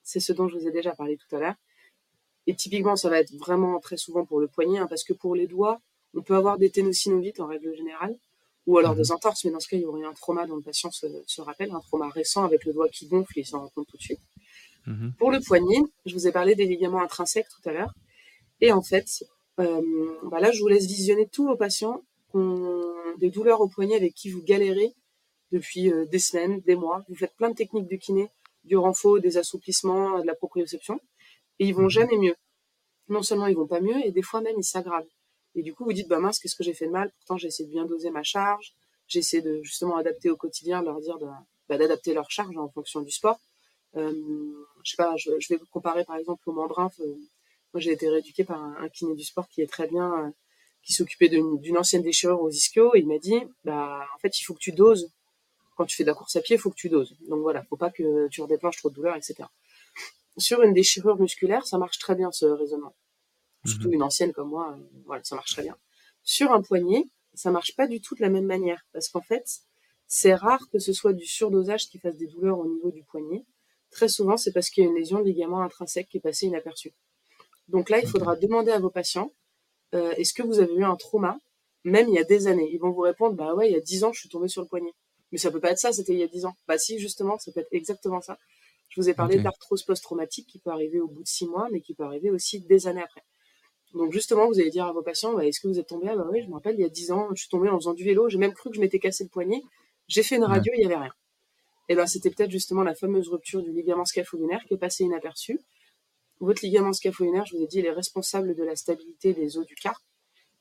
c'est ce dont je vous ai déjà parlé tout à l'heure. Et typiquement, ça va être vraiment très souvent pour le poignet, hein, parce que pour les doigts, on peut avoir des ténosynovites en règle générale, ou alors des mhm. entorses, mais dans ce cas, il y aurait un trauma dont le patient se, rappelle, un trauma récent avec le doigt qui gonfle et il s'en rend compte tout de suite. Mhm. Pour le poignet, je vous ai parlé des ligaments intrinsèques tout à l'heure, et en fait, euh, bah là, je vous laisse visionner tous vos patients qui ont des douleurs au poignet avec qui vous galérez depuis euh, des semaines, des mois. Vous faites plein de techniques de kiné, du renfort, des assouplissements, de la proprioception, et ils vont mhm. jamais mieux. Non seulement ils vont pas mieux, et des fois même ils s'aggravent. Et du coup, vous dites, bah mince, qu'est-ce que j'ai fait de mal? Pourtant, j'ai essayé de bien doser ma charge. J'ai essayé de justement adapter au quotidien, leur dire bah, d'adapter leur charge en fonction du sport. Euh, je sais pas, je, vais vous comparer par exemple au membrin. Euh, moi, j'ai été rééduquée par un, kiné du sport qui est très bien, euh, qui s'occupait d'une ancienne déchirure aux ischio. Et il m'a dit, bah en fait, il faut que tu doses. Quand tu fais de la course à pied, il faut que tu doses. Donc voilà, faut pas que tu redéclenches trop de douleur, etc. Sur une déchirure musculaire, ça marche très bien ce raisonnement surtout mhm. une ancienne comme moi, euh, voilà, ça marche très bien. Sur un poignet, ça marche pas du tout de la même manière, parce qu'en fait, c'est rare que ce soit du surdosage qui fasse des douleurs au niveau du poignet. Très souvent, c'est parce qu'il y a une lésion de ligament intrinsèque qui est passée inaperçue. Donc là, il faudra demander à vos patients, euh, est-ce que vous avez eu un trauma, même il y a des années? Ils vont vous répondre, bah ouais, il y a dix ans, je suis tombé sur le poignet. Mais ça peut pas être ça, c'était il y a dix ans. Bah si, justement, ça peut être exactement ça. Je vous ai parlé d'arthrose post-traumatique qui peut arriver au bout de six mois, mais qui peut arriver aussi des années après. Donc justement, vous allez dire à vos patients, bah, est-ce que vous êtes tombé? Ah bah oui, je me rappelle, il y a 10 ans, je suis tombé en faisant du vélo, j'ai même cru que je m'étais cassé le poignet, j'ai fait une radio, il n'y avait rien. Et ben c'était peut-être justement la fameuse rupture du ligament scapholinaire qui est passée inaperçue. Votre ligament scapholinaire, je vous ai dit, il est responsable de la stabilité des os du carpe.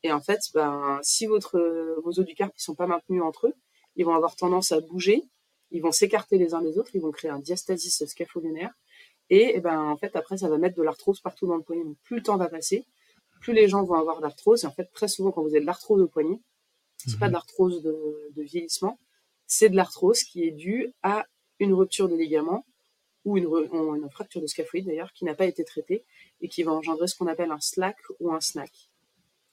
Et en fait, ben, si votre, vos os du carpe ne sont pas maintenus entre eux, ils vont avoir tendance à bouger, ils vont s'écarter les uns des autres, ils vont créer un diastasis scapholinaire. Et, ben, en fait, après, ça va mettre de l'arthrose partout dans le poignet. Donc, plus le temps va passer, plus les gens vont avoir d'arthrose. Et en fait, très souvent, quand vous avez de l'arthrose au poignet, c'est pas de mhm. l'arthrose de, vieillissement, c'est de l'arthrose qui est due à une rupture des ligaments ou une, une fracture de scaphoïde d'ailleurs qui n'a pas été traitée et qui va engendrer ce qu'on appelle un slack ou un snack.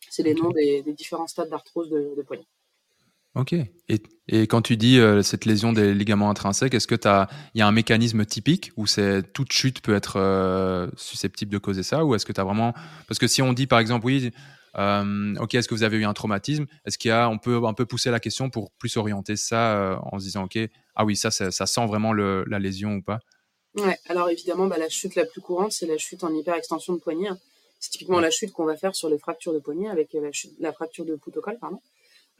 C'est les noms des, différents stades d'arthrose de, de poignet. Ok. Et, et, quand tu dis euh, cette lésion des ligaments intrinsèques, est-ce que il y a un mécanisme typique où toute chute peut être euh, susceptible de causer ça, ou est-ce que tu as vraiment parce que si on dit par exemple oui, euh, ok, est-ce que vous avez eu un traumatisme, est-ce qu'il y a, on peut un peu pousser la question pour plus orienter ça en se disant ok, ah oui ça, ça, sent vraiment le, la lésion ou pas? Ouais. Alors évidemment, bah, la chute la plus courante c'est la chute en hyperextension de poignet. Hein. C'est typiquement la chute qu'on va faire sur les fractures de poignet avec la, chute, la fracture de poutocol, pardon.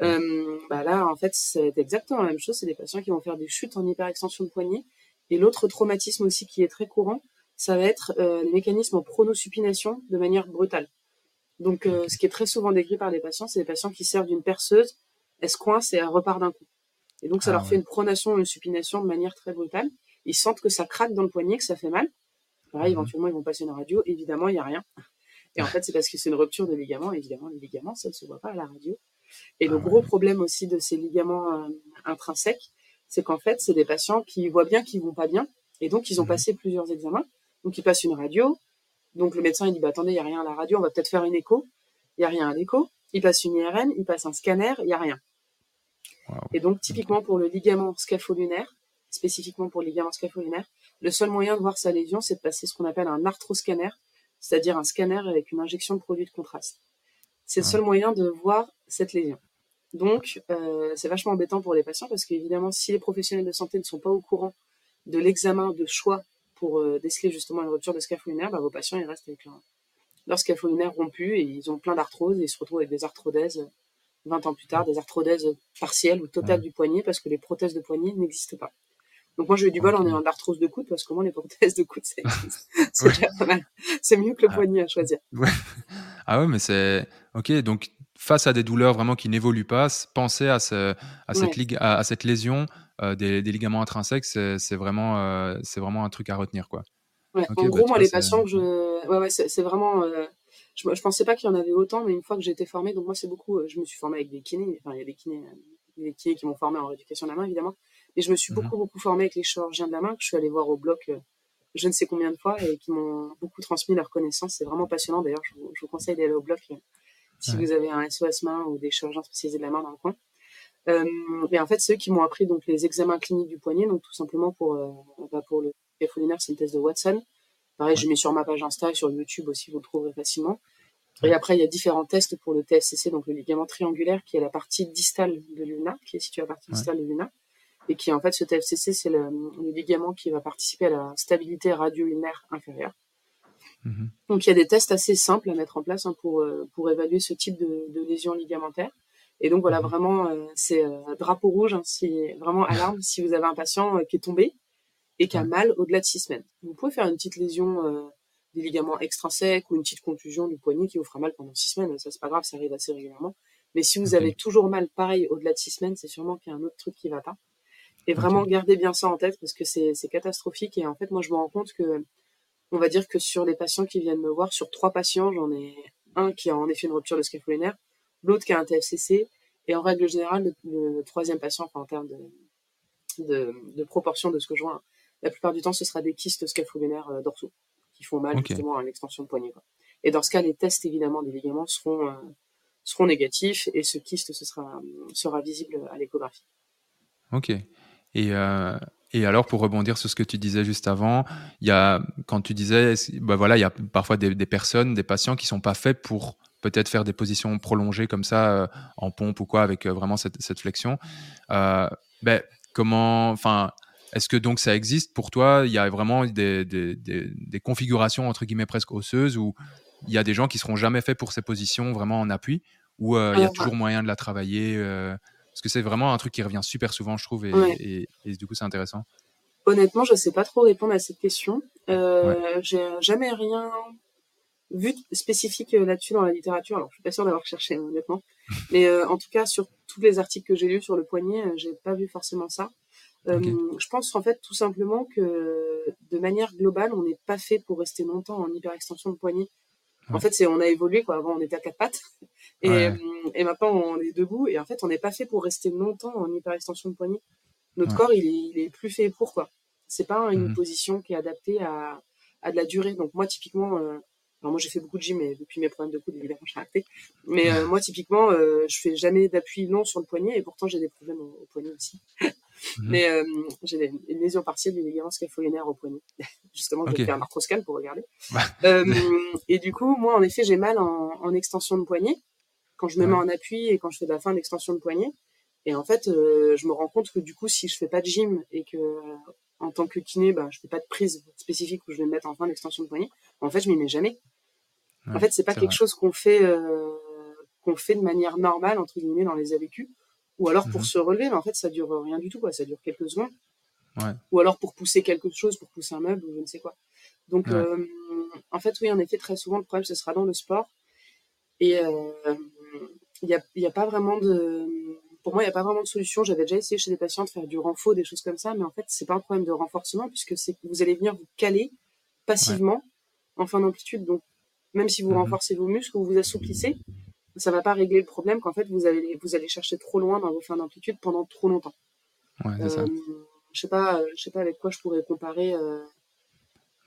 Euh, bah là, en fait, c'est exactement la même chose. C'est des patients qui vont faire des chutes en hyperextension de poignet. Et l'autre traumatisme aussi qui est très courant, ça va être euh, les mécanismes en pronosupination de manière brutale. Donc, euh, ce qui est très souvent décrit par les patients, c'est des patients qui servent d'une perceuse, elle se coince et elle repart d'un coup. Et donc, ça ah leur fait une pronation, une supination de manière très brutale. Ils sentent que ça craque dans le poignet, que ça fait mal. Là, mhm. éventuellement, ils vont passer une radio. Évidemment, il n'y a rien. Et en fait, c'est parce que c'est une rupture de ligament. Évidemment, les ligaments, ça ne se voit pas à la radio. Et le ah gros problème aussi de ces ligaments euh, intrinsèques, c'est qu'en fait, c'est des patients qui voient bien qu'ils vont pas bien, et donc ils ont mhm. passé plusieurs examens. Donc ils passent une radio. Donc le médecin il dit bah attendez, il y a rien à la radio, on va peut-être faire une écho. Il y a rien à l'écho. Il passe une IRM, il passe un scanner, il y a rien. Et donc typiquement pour le ligament scapholinaire, spécifiquement pour le ligament scapholinaire, le seul moyen de voir sa lésion, c'est de passer ce qu'on appelle un arthroscanner, c'est-à-dire un scanner avec une injection de produit de contraste. C'est le seul moyen de voir cette lésion. Donc, euh, c'est vachement embêtant pour les patients parce qu'évidemment, si les professionnels de santé ne sont pas au courant de l'examen de choix pour euh, déceler justement une rupture de scapholinaire, bah, vos patients ils restent avec leur scapholinaire rompu et ils ont plein d'arthrose et ils se retrouvent avec des arthrodèses 20 ans plus tard, des arthrodèses partielles ou totales du poignet parce que les prothèses de poignet n'existent pas. Donc moi j'ai eu du bol en ayant de l'arthrose de coude parce que moi les prothèses de coude. [laughs] C'est mieux que le ah. poignet à choisir. Ah ouais mais c'est ok donc face à des douleurs vraiment qui n'évoluent pas, penser à, ce, à, cette, à, cette lésion euh, des, ligaments intrinsèques, c'est vraiment, euh, c'est vraiment un truc à retenir. Quoi. en bah, gros, moi, les patients que je. Ouais, ouais, c'est vraiment. Euh, je, je pensais pas qu'il y en avait autant, mais une fois que j'ai été formée, donc moi, c'est beaucoup. Je me suis formée avec des kinés. Enfin, il y a des kinés, des kinés qui m'ont formée en rééducation de la main, évidemment. Mais je me suis mmh beaucoup, beaucoup formée avec les chirurgiens de la main, que je suis allée voir au bloc je ne sais combien de fois et qui m'ont beaucoup transmis leurs connaissances. C'est vraiment passionnant. D'ailleurs, je, je, vous conseille d'aller au bloc si vous avez un SOS main ou des chirurgiens spécialisés de la main dans le coin. Euh, et en fait, ceux qui m'ont appris donc les examens cliniques du poignet, donc tout simplement pour euh, bah, pour le c'est une thèse de Watson. Pareil, je mets sur ma page Insta et sur YouTube aussi, vous le trouverez facilement. Et après, il y a différents tests pour le TFCC, donc le ligament triangulaire, qui est la partie distale de l'ulna, qui est située à la partie distale de l'ulna. Et qui, en fait, ce TFCC, c'est le, le, ligament qui va participer à la stabilité radio-ulnaire inférieure. Mhm. Donc il y a des tests assez simples à mettre en place hein, pour, euh, pour évaluer ce type de, de lésion ligamentaire. Et donc voilà, mhm. vraiment, euh, c'est euh, drapeau rouge, hein, c'est vraiment alarme si vous avez un patient qui est tombé et qui a mal au-delà de six semaines. Vous pouvez faire une petite lésion des ligaments extrinsèques ou une petite contusion du poignet qui vous fera mal pendant six semaines. Ça, c'est pas grave, ça arrive assez régulièrement. Mais si vous avez toujours mal, pareil, au-delà de six semaines, c'est sûrement qu'il y a un autre truc qui va pas. Et vraiment, gardez bien ça en tête parce que c'est catastrophique. Et en fait, moi, je me rends compte que on va dire que sur les patients qui viennent me voir, sur trois patients, j'en ai un qui a en effet une rupture de scapholinaire, l'autre qui a un TFCC, et en règle générale, le, troisième patient, enfin, en termes de, de, proportion de ce que je vois, la plupart du temps, ce sera des kystes scapholinaires euh, dorsaux qui font mal justement à l'extension de poignet. Et dans ce cas, les tests évidemment des ligaments seront euh, seront négatifs et ce kyste ce sera sera visible à l'échographie. Ok. Et euh, et alors, pour rebondir sur ce que tu disais juste avant, il y a, quand tu disais, bah voilà, il y a parfois des, des, personnes, des patients qui sont pas faits pour peut-être faire des positions prolongées comme ça euh, en pompe ou quoi avec euh, vraiment cette, cette flexion. Euh, ben, comment, enfin, est-ce que donc ça existe pour toi? Il y a vraiment des, des, des, configurations entre guillemets presque osseuses où il y a des gens qui seront jamais faits pour ces positions vraiment en appui, ou il y a toujours moyen de la travailler parce que c'est vraiment un truc qui revient super souvent, je trouve, et, et, du coup, c'est intéressant. Honnêtement, je ne sais pas trop répondre à cette question. Euh, J'ai jamais rien vu spécifique euh, là-dessus dans la littérature. Alors, je suis pas sûre d'avoir cherché, honnêtement. [laughs] Mais euh, en tout cas, sur tous les articles que j'ai lus sur le poignet, euh, j'ai pas vu forcément ça. Euh, Je pense en fait tout simplement que de manière globale, on n'est pas fait pour rester longtemps en hyperextension de poignet. En fait, c'est on a évolué quoi. Avant, on était à quatre pattes et, euh, et maintenant on est debout. Et en fait, on n'est pas fait pour rester longtemps en hyperextension de poignet. Notre corps, il est, il est, plus fait pour quoi. C'est pas une mhm. position qui est adaptée à, à de la durée. Donc moi, typiquement, euh, alors moi j'ai fait beaucoup de gym et depuis mes problèmes de coude, évidemment, je arrêté. Mais euh, [laughs] moi, typiquement, euh, je fais jamais d'appui long sur le poignet et pourtant j'ai des problèmes au, au poignet aussi. Mhm. Mais euh, j'ai une lésion partielle du ligament scapholinaire au poignet. [laughs] Justement, j'ai fait un arthroscan pour regarder. euh, et du coup, moi, en effet, j'ai mal en, en, extension de poignet quand je me mets en appui et quand je fais de la fin d'extension de poignet. Et en fait, euh, je me rends compte que du coup, si je fais pas de gym et que en tant que kiné, bah, je fais pas de prise spécifique où je vais me mettre en fin d'extension de poignet, en fait, je m'y mets jamais. en fait, c'est pas quelque chose qu'on fait qu'on fait de manière normale entre guillemets dans les AVQ ou alors pour mhm. se relever, mais en fait, ça dure rien du tout, quoi. Ça dure quelques secondes. Ouais. Ou alors pour pousser quelque chose, pour pousser un meuble ou je ne sais quoi. Donc, euh, en fait, oui, en effet, très souvent, le problème, ce sera dans le sport. Et il euh, n'y a, y a pas vraiment de. Pour moi, il n'y a pas vraiment de solution. J'avais déjà essayé chez des patients de faire du renfort, des choses comme ça, mais en fait, c'est pas un problème de renforcement puisque c'est vous allez venir vous caler passivement en fin d'amplitude. Donc, même si vous mhm. renforcez vos muscles ou vous assouplissez, ça va pas régler le problème qu'en fait vous allez vous allez chercher trop loin dans vos fins d'amplitude pendant trop longtemps. Ouais, c'est ça. Euh, je sais pas, je sais pas avec quoi je pourrais comparer. Euh...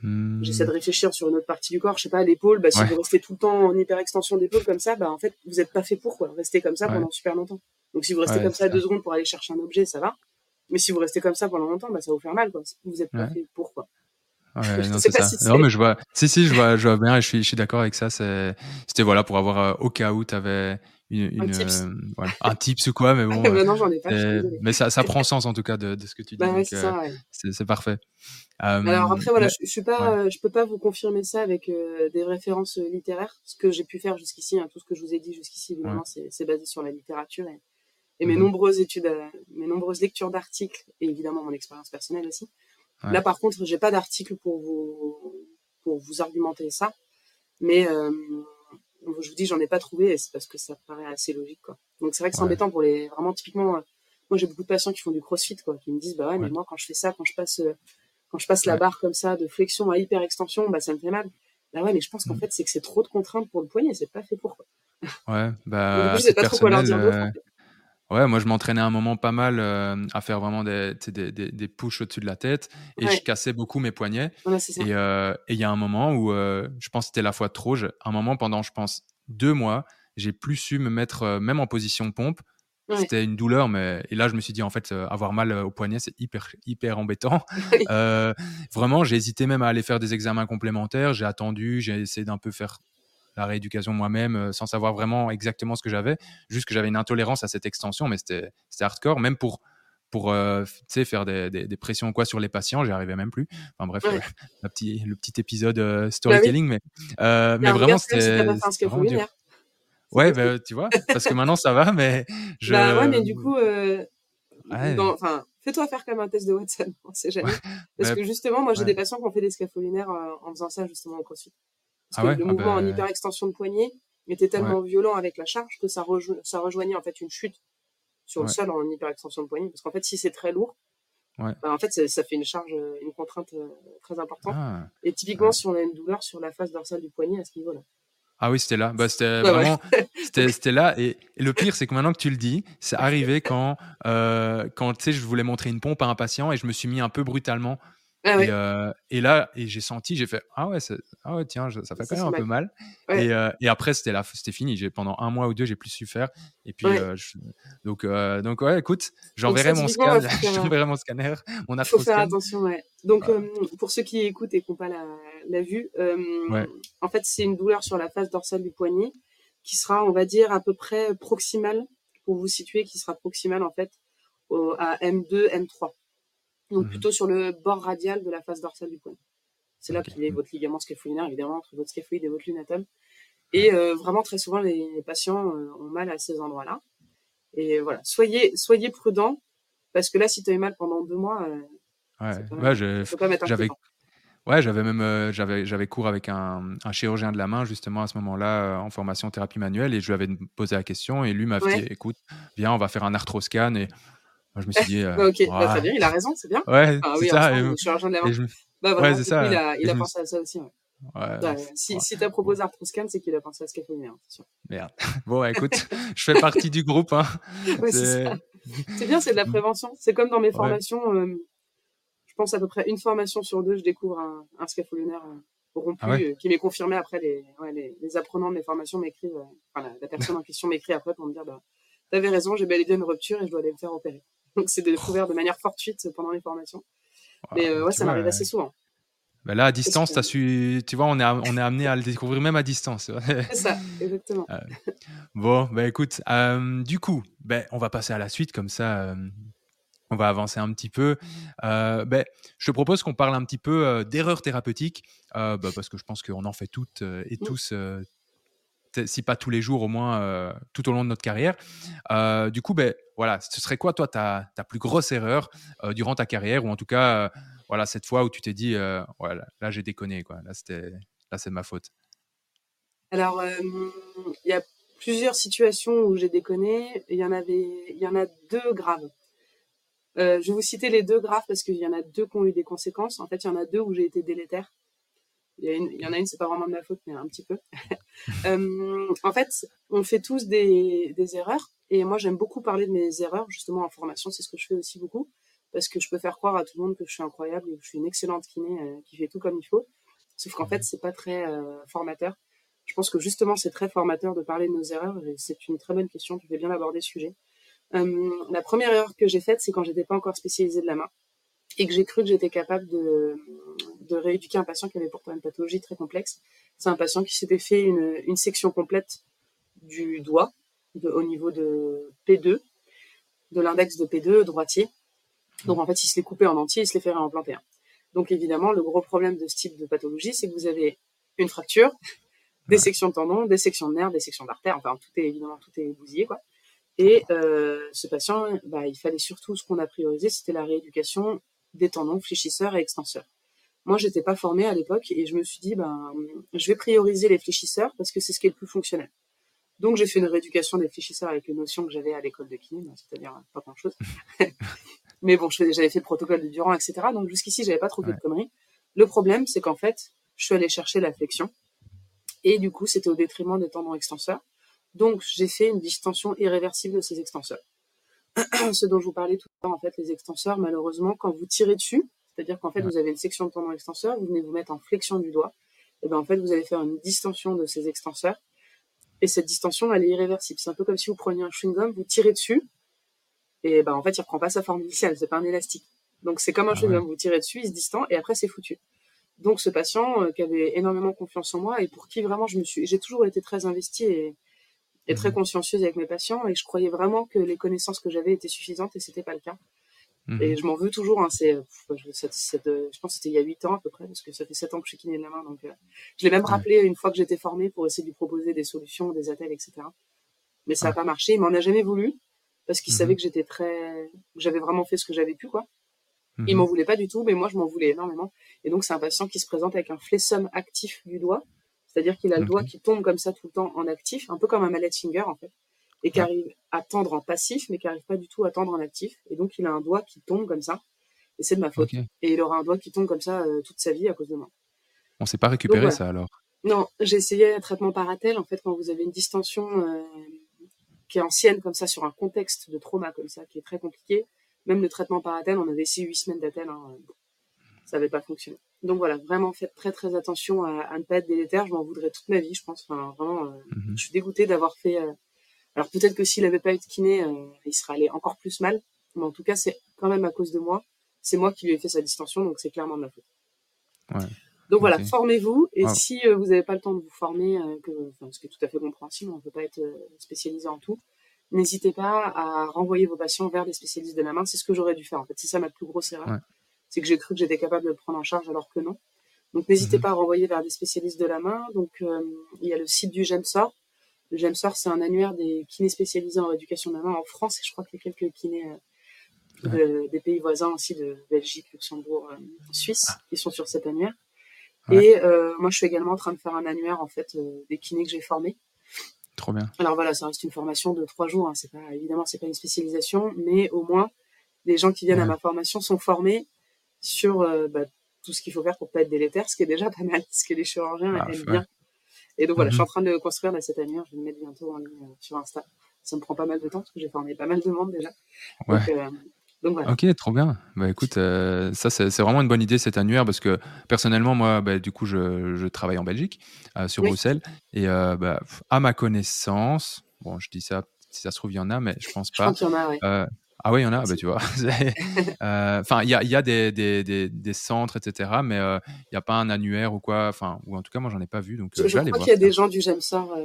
Hmm. J'essaie de réfléchir sur une autre partie du corps. Je sais pas, l'épaule. Bah, si vous restez tout le temps en hyperextension d'épaule comme ça, bah en fait vous êtes pas fait pour quoi. Rester comme ça pendant super longtemps. Donc si vous restez comme ça, deux secondes pour aller chercher un objet, ça va. Mais si vous restez comme ça pendant longtemps, bah ça va vous faire mal quoi. Vous êtes pas fait pour quoi. Ouais, [laughs] non, c'est ça. Si non, mais je vois. Si, si, je vois, je vois bien et je suis, je suis d'accord avec ça. C'était voilà pour avoir euh, au cas où tu avais une, un, tips. un tips ou quoi, mais bon. [laughs] bah non, j'en ai pas. mais ça, ça prend sens en tout cas de, de ce que tu dis. Bah, ouais, c'est parfait. Alors après voilà, je, je, suis pas, je peux pas vous confirmer ça avec des références littéraires. Ce que j'ai pu faire jusqu'ici, hein, tout ce que je vous ai dit jusqu'ici, évidemment, c'est basé sur la littérature et, et mes mmh nombreuses études, mes nombreuses lectures d'articles et évidemment mon expérience personnelle aussi. Là, par contre, j'ai pas d'article pour vous pour vous argumenter ça, mais euh, je vous dis, j'en ai pas trouvé et c'est parce que ça paraît assez logique, quoi. Donc c'est vrai que c'est embêtant pour les vraiment typiquement. Euh, moi, j'ai beaucoup de patients qui font du CrossFit, quoi, qui me disent, bah ouais, mais moi, quand je fais ça, quand je passe euh, quand je passe la barre comme ça de flexion à hyper extension, bah ça me fait mal. Bah ouais, mais je pense qu'en mmh. fait, c'est que c'est trop de contraintes pour le poignet, c'est pas fait pour. Quoi. Ouais, [laughs] bah. je sais pas trop quoi leur dire d'autre. Ouais, moi je m'entraînais un moment pas mal euh, à faire vraiment des, des, des, des pushs au-dessus de la tête et je cassais beaucoup mes poignets. Euh, et il y a un moment où euh, je pense que c'était la fois trop. Je, un moment pendant, je pense, deux mois, j'ai plus su me mettre même en position pompe. C'était une douleur, mais et là je me suis dit en fait avoir mal au poignet c'est hyper hyper embêtant. [laughs] vraiment, j'ai hésité même à aller faire des examens complémentaires. J'ai attendu, j'ai essayé d'un peu faire la rééducation moi-même euh, sans savoir vraiment exactement ce que j'avais. Juste que j'avais une intolérance à cette extension, mais c'était hardcore. Même pour, pour euh, faire des, des, pressions quoi sur les patients, j'y arrivais même plus. Enfin bref, euh, [laughs] petit, le petit épisode euh, bah storytelling, mais, mais vraiment c'était. Ouais, bah, tu vois, parce que maintenant ça va, mais [laughs] je. Bah ouais, mais du coup, enfin, fais-toi faire comme un test de Watson, [laughs] on sait jamais. Parce que justement, moi j'ai des patients qui ont fait des scapholinaires en faisant ça justement au CrossFit. Parce ah que le ah mouvement en bah, hyperextension de poignet était tellement violent avec la charge que ça, ça rejoignait en fait une chute sur le sol en hyperextension de poignet. Parce qu'en fait, si c'est très lourd, bah, en fait, ça, fait une charge, une contrainte euh, très importante. Ah. Et typiquement, si on a une douleur sur la face dorsale du poignet à ce niveau-là. Ah oui, c'était là. Bah, c'était [laughs] vraiment, c'était [laughs] là. Et, le pire, c'est que maintenant que tu le dis, c'est arrivé quand, euh, quand tu sais, je voulais montrer une pompe à un patient et je me suis mis un peu brutalement ah et, euh, et, là, et j'ai senti, j'ai fait ah ouais, ah ouais, tiens, ça fait quand même un peu mal. Et, euh, et, après, c'était là, c'était fini. J'ai pendant un mois ou deux, j'ai plus su faire. Et puis, euh, donc, donc ouais, écoute, j'enverrai mon scan, [laughs] j'enverrai mon scanner, mon Il faut faire attention, ouais. Donc, pour ceux qui écoutent et qui n'ont pas la, la vue, en fait, c'est une douleur sur la face dorsale du poignet qui sera, on va dire, à peu près proximale pour vous situer, qui sera proximale en fait au, à M2, M3 donc mmh plutôt sur le bord radial de la face dorsale du poignet. C'est là qu'il est votre ligament scaphoïdaire, évidemment, entre votre scaphoïde et votre lunatome. Et euh, vraiment, très souvent, les patients euh, ont mal à ces endroits-là. Et voilà, soyez, soyez prudents, parce que là, si tu as eu mal pendant deux mois, euh, ouais, j'avais, ouais, j'avais même, j'avais, j'avais cours avec un, un, chirurgien de la main justement à ce moment-là en formation thérapie manuelle, et je lui avais posé la question, et lui m'a dit, écoute, viens, on va faire un arthroscan, et moi, je me suis dit. Euh, ok, bah, très bien, il a raison, c'est bien. Ouais, ah, oui, ça. je suis argent de la main. Bah, voilà, ouais, c'est ça. Il a, il a pensé à ça aussi. Ouais. Ouais, bah, si, si tu as proposé Arthroscan, c'est qu'il a pensé à ce c'est sûr. Merde. [laughs] Bon, écoute, [laughs] je fais partie du groupe. Hein. c'est bien, c'est de la [laughs] prévention. C'est comme dans mes formations. Euh, je pense à peu près une formation sur deux, je découvre un, un scapholinaire euh, rompu ah euh, qui m'est confirmé après. Les, les, les, apprenants de mes formations m'écrivent, enfin, la, la, personne en question m'écrit après pour me dire bah, T'avais raison, j'ai bel et bien une rupture et je dois aller me faire opérer. Donc c'est découvert de manière fortuite pendant les formations. Mais euh, ouais, ça m'arrive assez souvent. Bah là, à distance, as su, tu vois, on est, on est amené à le découvrir même à distance. [laughs] C'est ça, exactement. Euh, bon, bah écoute, euh, du coup, ben on va passer à la suite, comme ça, on va avancer un petit peu. Ben je te propose qu'on parle un petit peu d'erreurs thérapeutiques, bah, parce que je pense qu'on en fait toutes et mm. tous si pas tous les jours, au moins euh, tout au long de notre carrière. Euh, du coup, ben, voilà, ce serait quoi, toi, ta, ta plus grosse erreur euh, durant ta carrière, ou en tout cas, voilà, cette fois où tu t'es dit, voilà, là, j'ai déconné, quoi. Là, c'était, là, c'est ma faute? Alors, il y a plusieurs situations où j'ai déconné. Il y en avait, il y en a deux graves. je vais vous citer les deux graves parce qu'il y en a deux qui ont eu des conséquences. En fait, il y en a deux où j'ai été délétère. Il y, en a une, c'est pas vraiment de ma faute, mais un petit peu. [laughs] euh, en fait, on fait tous des, erreurs. Et moi, j'aime beaucoup parler de mes erreurs, justement, en formation. C'est ce que je fais aussi beaucoup. Parce que je peux faire croire à tout le monde que je suis incroyable et que je suis une excellente kiné euh, qui fait tout comme il faut. Sauf qu'en fait, c'est pas très euh, formateur. Je pense que justement, c'est très formateur de parler de nos erreurs. C'est une très bonne question. Tu fais bien aborder le sujet. La première erreur que j'ai faite, c'est quand j'étais pas encore spécialisée de la main et que j'ai cru que j'étais capable de, de rééduquer un patient qui avait pourtant une pathologie très complexe. C'est un patient qui s'était fait une, une section complète du doigt au niveau de P2, de l'index de P2 droitier. Donc en fait, il se les coupait en entier, il se les fait réimplanter. Donc évidemment, le gros problème de ce type de pathologie, c'est que vous avez une fracture, des sections de tendons, des sections de nerfs, des sections d'artères, enfin tout est évidemment tout est bousillé quoi. Et euh, ce patient, bah, il fallait surtout ce qu'on a priorisé, c'était la rééducation des tendons fléchisseurs et extenseurs. Moi, j'étais pas formée à l'époque et je me suis dit, ben, je vais prioriser les fléchisseurs parce que c'est ce qui est le plus fonctionnel. Donc, j'ai fait une rééducation des fléchisseurs avec les notions que j'avais à l'école de kiné, c'est-à-dire pas grand-chose. [laughs] Mais bon, j'avais fait le protocole de Durand, etc. Donc, jusqu'ici, j'avais pas trop fait de conneries. Le problème, c'est qu'en fait, je suis allée chercher la flexion. Et du coup, c'était au détriment des tendons extenseurs. Donc, j'ai fait une distension irréversible de ces extenseurs. [clears throat] Ce dont je vous parlais tout à l'heure, en fait, les extenseurs, malheureusement, quand vous tirez dessus, c'est-à-dire qu'en fait, vous avez une section de tendon extenseur, vous venez vous mettre en flexion du doigt, et ben en fait, vous allez faire une distension de ces extenseurs, et cette distension, elle est irréversible. C'est un peu comme si vous preniez un chewing-gum, vous tirez dessus, et ben en fait, il reprend pas sa forme initiale, c'est pas un élastique. Donc c'est comme un ah chewing-gum, vous tirez dessus, il se distend, et après c'est foutu. Donc ce patient euh, qui avait énormément confiance en moi et pour qui vraiment je me suis, j'ai toujours été très investie et, et très mmh consciencieuse avec mes patients et je croyais vraiment que les connaissances que j'avais étaient suffisantes et c'était pas le cas. Et mmh je m'en veux toujours. Hein, c'est, je, je pense que c'était il y a 8 ans à peu près, parce que ça fait 7 ans que je suis kiné de la main. Donc, euh, je l'ai même rappelé une fois que j'étais formée pour essayer de lui proposer des solutions, des attelles, etc. Mais ça n'a pas marché. Il m'en a jamais voulu, parce qu'il mmh savait que j'étais très, que j'avais vraiment fait ce que j'avais pu, quoi. Il m'en voulait pas du tout, mais moi je m'en voulais énormément. Et donc c'est un patient qui se présente avec un flessum actif du doigt, c'est-à-dire qu'il a le doigt qui tombe comme ça tout le temps en actif, un peu comme un mallet finger en fait et qui arrive à tendre en passif, mais qui arrive pas du tout à tendre en actif. Et donc, il a un doigt qui tombe comme ça. Et c'est de ma faute. Et il aura un doigt qui tombe comme ça euh, toute sa vie à cause de moi. On s'est pas récupéré ça alors Non, j'ai essayé un traitement paratel. En fait, quand vous avez une distension euh, qui est ancienne comme ça, sur un contexte de trauma comme ça, qui est très compliqué, même le traitement paratel, on avait essayé huit semaines d'attelle, hein, ça n'avait pas fonctionné. Donc voilà, vraiment faites très très attention à, ne pas être délétère. Je m'en voudrais toute ma vie, je pense. Enfin, vraiment, euh, mhm. je suis dégoûtée d'avoir fait alors peut-être que s'il n'avait pas eu de kiné, euh, il serait allé encore plus mal. Mais en tout cas, c'est quand même à cause de moi. C'est moi qui lui ai fait sa distension, donc c'est clairement de ma faute. Ouais. Donc voilà, formez-vous. Et si euh, vous n'avez pas le temps de vous former, euh, que, ce qui est tout à fait compréhensible, on ne peut pas être spécialisé en tout, n'hésitez pas à renvoyer vos patients vers des spécialistes de la main. C'est ce que j'aurais dû faire. En fait, c'est ça ma plus grosse erreur. C'est que j'ai cru que j'étais capable de le prendre en charge alors que non. Donc n'hésitez mhm. pas à renvoyer vers des spécialistes de la main. Donc il y a le site du GEMSOR le GEMSOR, c'est un annuaire des kinés spécialisés en rééducation de la main en France et je crois qu'il y a quelques kinés euh, des pays voisins aussi, de Belgique, Luxembourg, euh, Suisse, ah. qui sont sur cet annuaire. Et euh, moi, je suis également en train de faire un annuaire en fait des kinés que j'ai formés. Trop bien. Alors voilà, ça reste une formation de trois jours. Hein. C'est pas évidemment, c'est pas une spécialisation, mais au moins les gens qui viennent à ma formation sont formés sur bah, tout ce qu'il faut faire pour pas être délétère, ce qui est déjà pas mal, ce que les chirurgiens ah, aiment bien. Et donc voilà, je suis mhm. en train de construire cette année. Je vais le mettre bientôt en ligne euh, sur Insta. Ça me prend pas mal de temps parce que j'ai formé pas mal de monde déjà. Ouais. Euh, donc, voilà. Ok, trop bien. Bah écoute, euh, ça c'est vraiment une bonne idée cet annuaire parce que personnellement, moi, bah, du coup, je, je, travaille en Belgique, sur Bruxelles, et bah, à ma connaissance, bon, je dis ça, si ça se trouve, il y en a, mais je pense pas. Je pense qu'il y en a, ouais. Ah oui, il y en a, bah, tu vois. [laughs] [laughs] Euh, enfin, il y a, y a des, des, des, centres, etc., mais euh, il n'y a pas un annuaire ou quoi. Enfin, ou en tout cas, moi, j'en ai pas vu. Donc, je, euh, crois qu'il y a des gens du GEMSOR.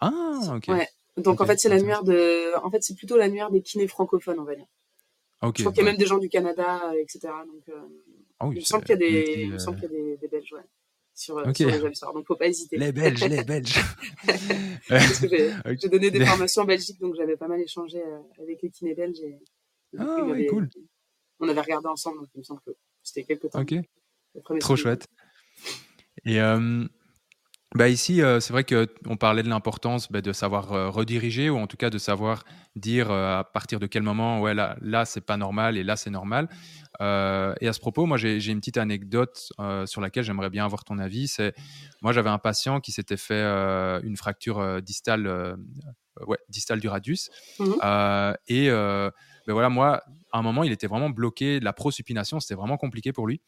Ah, ok. Ouais. Donc, en fait, c'est l'annuaire de. En fait, c'est plutôt l'annuaire des kinés francophones, on va dire. je crois qu'il y a même des gens du Canada, etc. Donc, ah oui, il me semble qu'il y a des, il me semble qu'il y a des, des Belges, ouais sur, euh, okay. sur les Donc, Donc, faut pas hésiter. Les Belges, les Belges. [laughs] Parce que [laughs] j'ai donné des formations en Belgique, donc j'avais pas mal échangé euh, avec les kinés belges. Et, ah, ouais, cool. On avait regardé ensemble, donc il me semble que c'était quelques temps. Ok. Trop chouette. Et euh, bah ici, euh, c'est vrai qu'on parlait de l'importance bah, de savoir euh, rediriger ou en tout cas de savoir dire euh, à partir de quel moment, ouais, là, là c'est pas normal et là, c'est normal. et à ce propos, moi, j'ai une petite anecdote sur laquelle j'aimerais bien avoir ton avis. C'est moi, j'avais un patient qui s'était fait une fracture distale, ouais, distale du radius. Mmh et ben voilà, moi, à un moment, il était vraiment bloqué. La prosupination, c'était vraiment compliqué pour lui.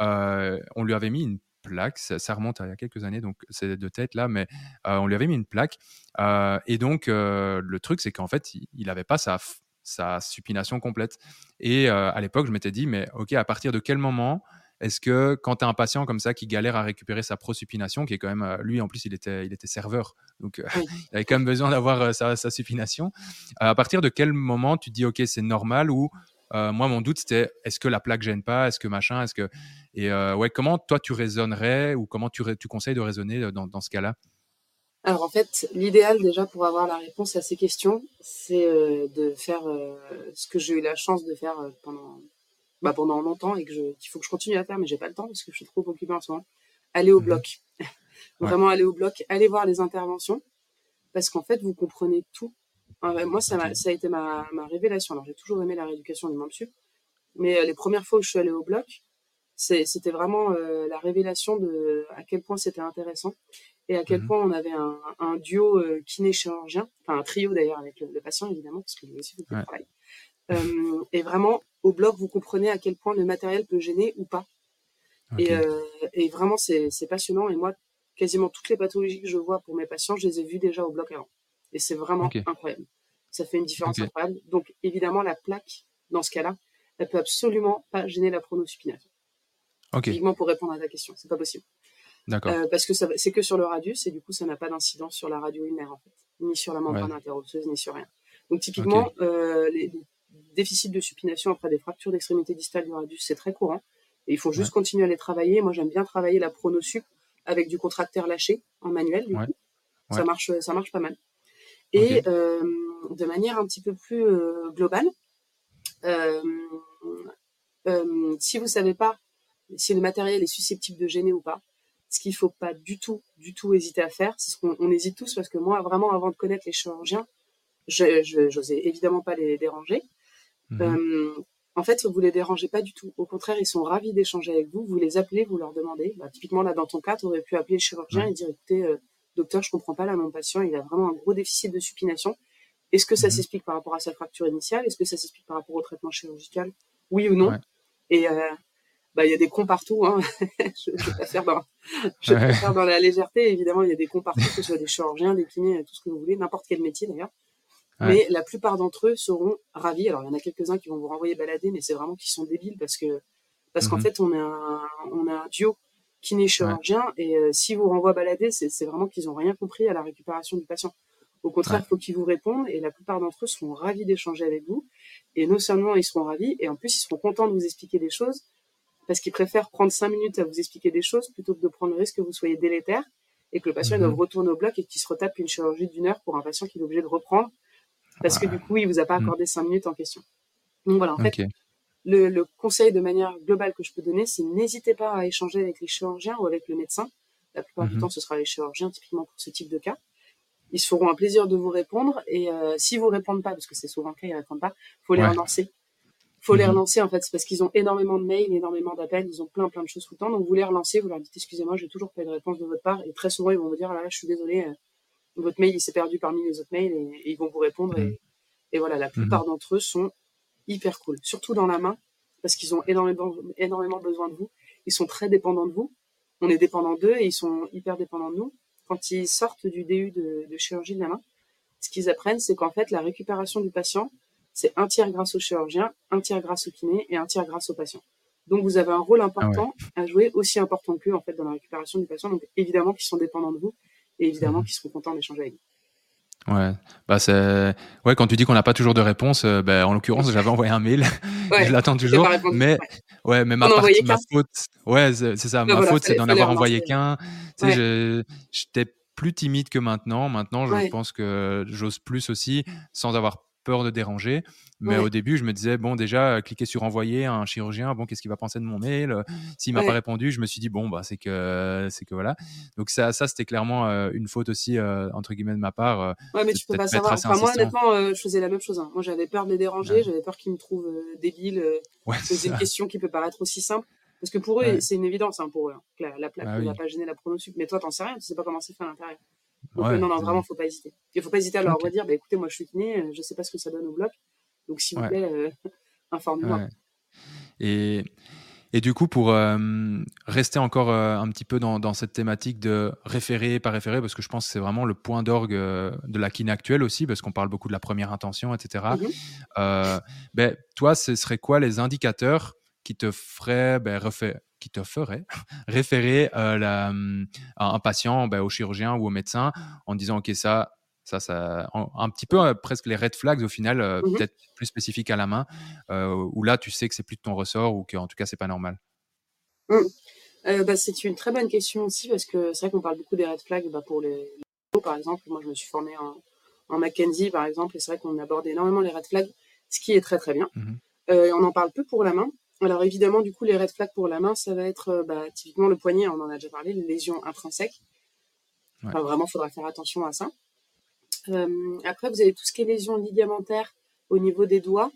on lui avait mis une plaque. Ça, remonte à il y a quelques années, donc c'est de tête là, mais euh, on lui avait mis une plaque. Euh, et donc, euh, le truc, c'est qu'en fait, il n'avait pas sa, sa supination complète. Et à l'époque, je m'étais dit, mais ok, à partir de quel moment est-ce que quand tu as un patient comme ça qui galère à récupérer sa prosupination, qui est quand même, lui en plus, il était, il était serveur, donc [laughs] il avait quand même besoin d'avoir euh, sa, supination, à partir de quel moment tu te dis, OK, c'est normal ou moi, mon doute, c'était est-ce que la plaque gêne pas? Est-ce que machin? Est-ce que. Et ouais, comment toi, tu raisonnerais ou comment tu, tu conseilles de raisonner dans, dans ce cas-là? Alors en fait, l'idéal déjà pour avoir la réponse à ces questions, c'est de faire ce que j'ai eu la chance de faire pendant bah, pendant longtemps et que qu'il faut que je continue à faire, mais j'ai pas le temps parce que je suis trop occupée en ce moment. Aller au mhm. bloc. [laughs] Vraiment aller au bloc, aller voir les interventions parce qu'en fait, vous comprenez tout. Moi, ça, a, ça a été ma, ma révélation. Alors, j'ai toujours aimé la rééducation du membre sup, mais euh, les premières fois où je suis allée au bloc, c'était vraiment euh, la révélation de à quel point c'était intéressant et à quel mhm. point on avait un, un duo euh, kiné-chirurgien, enfin un trio d'ailleurs avec le, patient évidemment, parce que lui aussi faut qu'il travaille. Euh, et vraiment, au bloc, vous comprenez à quel point le matériel peut gêner ou pas. Et, euh, et, vraiment, c'est passionnant. Et moi, quasiment toutes les pathologies que je vois pour mes patients, je les ai vues déjà au bloc avant. Et c'est vraiment incroyable. Ça fait une différence incroyable. Donc, évidemment, la plaque, dans ce cas-là, elle peut absolument pas gêner la pronosupination. Uniquement pour répondre à ta question, c'est pas possible. D'accord. Euh, parce que c'est que sur le radius et du coup, ça n'a pas d'incidence sur la radio ulnaire en fait, ni sur la membrane interosseuse, ni sur rien. Donc typiquement, euh, les, déficit de supination après des fractures d'extrémité distale du radius, c'est très courant. Et il faut juste continuer à les travailler. Moi, j'aime bien travailler la pronosup avec du contracteur lâché en manuel. Du coup. Ça marche, ça marche pas mal. Et euh, de manière un petit peu plus euh, globale, euh, si vous savez pas si le matériel est susceptible de gêner ou pas, ce qu'il faut pas du tout, du tout hésiter à faire, c'est ce qu'on hésite tous parce que moi, vraiment, avant de connaître les chirurgiens, je n'osais évidemment pas les déranger. Mhm. Euh, en fait, vous les dérangez pas du tout. Au contraire, ils sont ravis d'échanger avec vous. Vous les appelez, vous leur demandez. Bah, typiquement, là, dans ton cas, tu aurais pu appeler le chirurgien et dire, écoutez, euh, docteur, je comprends pas là, mon patient, il a vraiment un gros déficit de supination. Est-ce que ça mhm. s'explique par rapport à sa fracture initiale? Est-ce que ça s'explique par rapport au traitement chirurgical? Oui ou non? Et euh, bah, il y a des cons partout. Hein. [laughs] je ne vais pas faire dans, je vais faire dans la légèreté. Évidemment, il y a des cons partout, que ce soit des chirurgiens, des kinés, tout ce que vous voulez, n'importe quel métier d'ailleurs. Mais la plupart d'entre eux seront ravis. Alors, il y en a quelques-uns qui vont vous renvoyer balader, mais c'est vraiment qu'ils sont débiles parce que, parce qu'en mhm. fait, on a un, on a un duo kiné chirurgien et euh, si vous renvoie balader, c'est vraiment qu'ils ont rien compris à la récupération du patient. Au contraire, il faut qu'ils vous répondent et la plupart d'entre eux seront ravis d'échanger avec vous. Et non seulement ils seront ravis, et en plus ils seront contents de vous expliquer des choses parce qu'ils préfèrent prendre cinq minutes à vous expliquer des choses plutôt que de prendre le risque que vous soyez délétère et que le patient mm retourne au bloc et qu'il se retape une chirurgie d'une heure pour un patient qui est obligé de reprendre parce que du coup, il vous a pas mm. accordé cinq minutes en question. Donc voilà, en fait, le, conseil de manière globale que je peux donner, c'est n'hésitez pas à échanger avec les chirurgiens ou avec le médecin. La plupart du mm-hmm. temps, ce sera les chirurgiens, typiquement pour ce type de cas. Ils se feront un plaisir de vous répondre et euh, si vous répondent pas, parce que c'est souvent le cas, ils répondent pas, faut les relancer. Faut les mm-hmm. relancer en fait, c'est parce qu'ils ont énormément de mails, énormément d'appels, ils ont plein plein de choses tout le temps. Donc vous les relancez, vous leur dites excusez-moi, j'ai toujours pas eu de réponse de votre part et très souvent ils vont vous dire là, je suis désolé, euh, votre mail il s'est perdu parmi les autres mails et, ils vont vous répondre. Et, mm. voilà, la plupart d'entre eux sont hyper cool, surtout dans la main, parce qu'ils ont énormément, énormément besoin de vous. Ils sont très dépendants de vous. On est dépendant d'eux et ils sont hyper dépendants de nous. Quand ils sortent du DU de, de chirurgie de la main, ce qu'ils apprennent, c'est qu'en fait, la récupération du patient, c'est un tiers grâce au chirurgien, un tiers grâce au kiné et un tiers grâce au patient. Donc vous avez un rôle important ah à jouer, aussi important qu'eux en fait dans la récupération du patient. Donc évidemment qu'ils sont dépendants de vous et évidemment mhm. qu'ils seront contents d'échanger avec vous. Ouais, bah c'est ouais quand tu dis qu'on n'a pas toujours de réponse, euh, bah, en l'occurrence j'avais envoyé un mail, [laughs] je l'attends toujours, mais ouais mais ma, partie, ma faute, ouais c'est ça, ma faute c'est d'en avoir envoyé qu'un. Tu sais, j'étais plus timide que maintenant. Maintenant, je pense que j'ose plus aussi, sans avoir peur de déranger. Mais au début, je me disais, bon, déjà, cliquer sur envoyer à un chirurgien, bon, qu'est-ce qu'il va penser de mon mail? Euh, S'il m'a pas répondu, je me suis dit, bon, bah, c'est que, c'est que voilà. Donc, ça, ça c'était clairement euh, une faute aussi, euh, entre guillemets, de ma part. ouais, mais tu peux pas savoir. Enfin, moi, honnêtement, je faisais la même chose. Hein. Moi, j'avais peur de les déranger, j'avais peur qu'ils me trouvent débile. c'est une question qui peut paraître aussi simple. Parce que pour eux, c'est une évidence hein, pour eux. Hein, la, la, plaque bah ne va pas gêner la pronosup. Mais toi, t'en sais rien, tu sais pas comment c'est fait à l'intérieur. Donc, non, non, vraiment, faut pas hésiter. Il faut pas hésiter à leur redire, bah, écoutez, moi, je suis kiné, je sais pas ce que ça donne au bloc. Donc, s'il vous plaît, euh, [laughs] informez-moi. Et, et du coup, pour euh, rester encore euh, un petit peu dans, dans, cette thématique de référer, pas référer, parce que je pense que c'est vraiment le point d'orgue de la kiné actuelle aussi, parce qu'on parle beaucoup de la première intention, etc. Mm-hmm. ben, toi, ce serait quoi les indicateurs qui te feraient ben, qui te ferait [laughs] référer la, un patient bah, au chirurgien ou au médecin en disant ok ça ça, ça un, petit peu presque les red flags au final, mmh peut-être plus spécifiques à la main, où là tu sais que c'est plus de ton ressort ou qu'en tout cas c'est pas normal. Mmh. Bah, c'est une très bonne question aussi parce que c'est vrai qu'on parle beaucoup des red flags bah, pour les, les par exemple. Moi je me suis formée en, en Mackenzie par exemple et c'est vrai qu'on aborde énormément les red flags, ce qui est très très bien. Mmh on en parle peu pour la main. Alors évidemment du coup les red flags pour la main ça va être bah, typiquement le poignet, on en a déjà parlé, les lésions intrinsèques. vraiment, il faudra faire attention à ça. Euh, après, vous avez tout ce qui est lésions ligamentaires au niveau des doigts.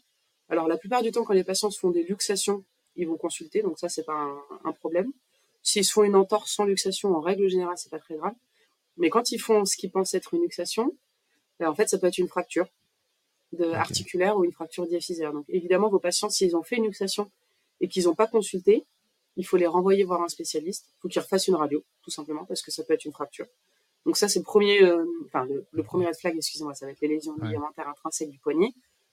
Alors, la plupart du temps, quand les patients se font des luxations, ils vont consulter, donc ça, c'est pas un, problème. S'ils se font une entorse sans luxation, en règle générale, c'est pas très grave. Mais quand ils font ce qu'ils pensent être une luxation, ben, en fait, ça peut être une fracture de, articulaire ou une fracture diaphysaire. Donc, évidemment, vos patients, s'ils ont fait une luxation et qu'ils n'ont pas consulté, il faut les renvoyer voir un spécialiste. Il faut qu'ils refassent une radio, tout simplement, parce que ça peut être une fracture. Donc ça, c'est le premier, euh, enfin le, premier red flag, excusez-moi, ça va être les lésions ligamentaires intrinsèques du poignet.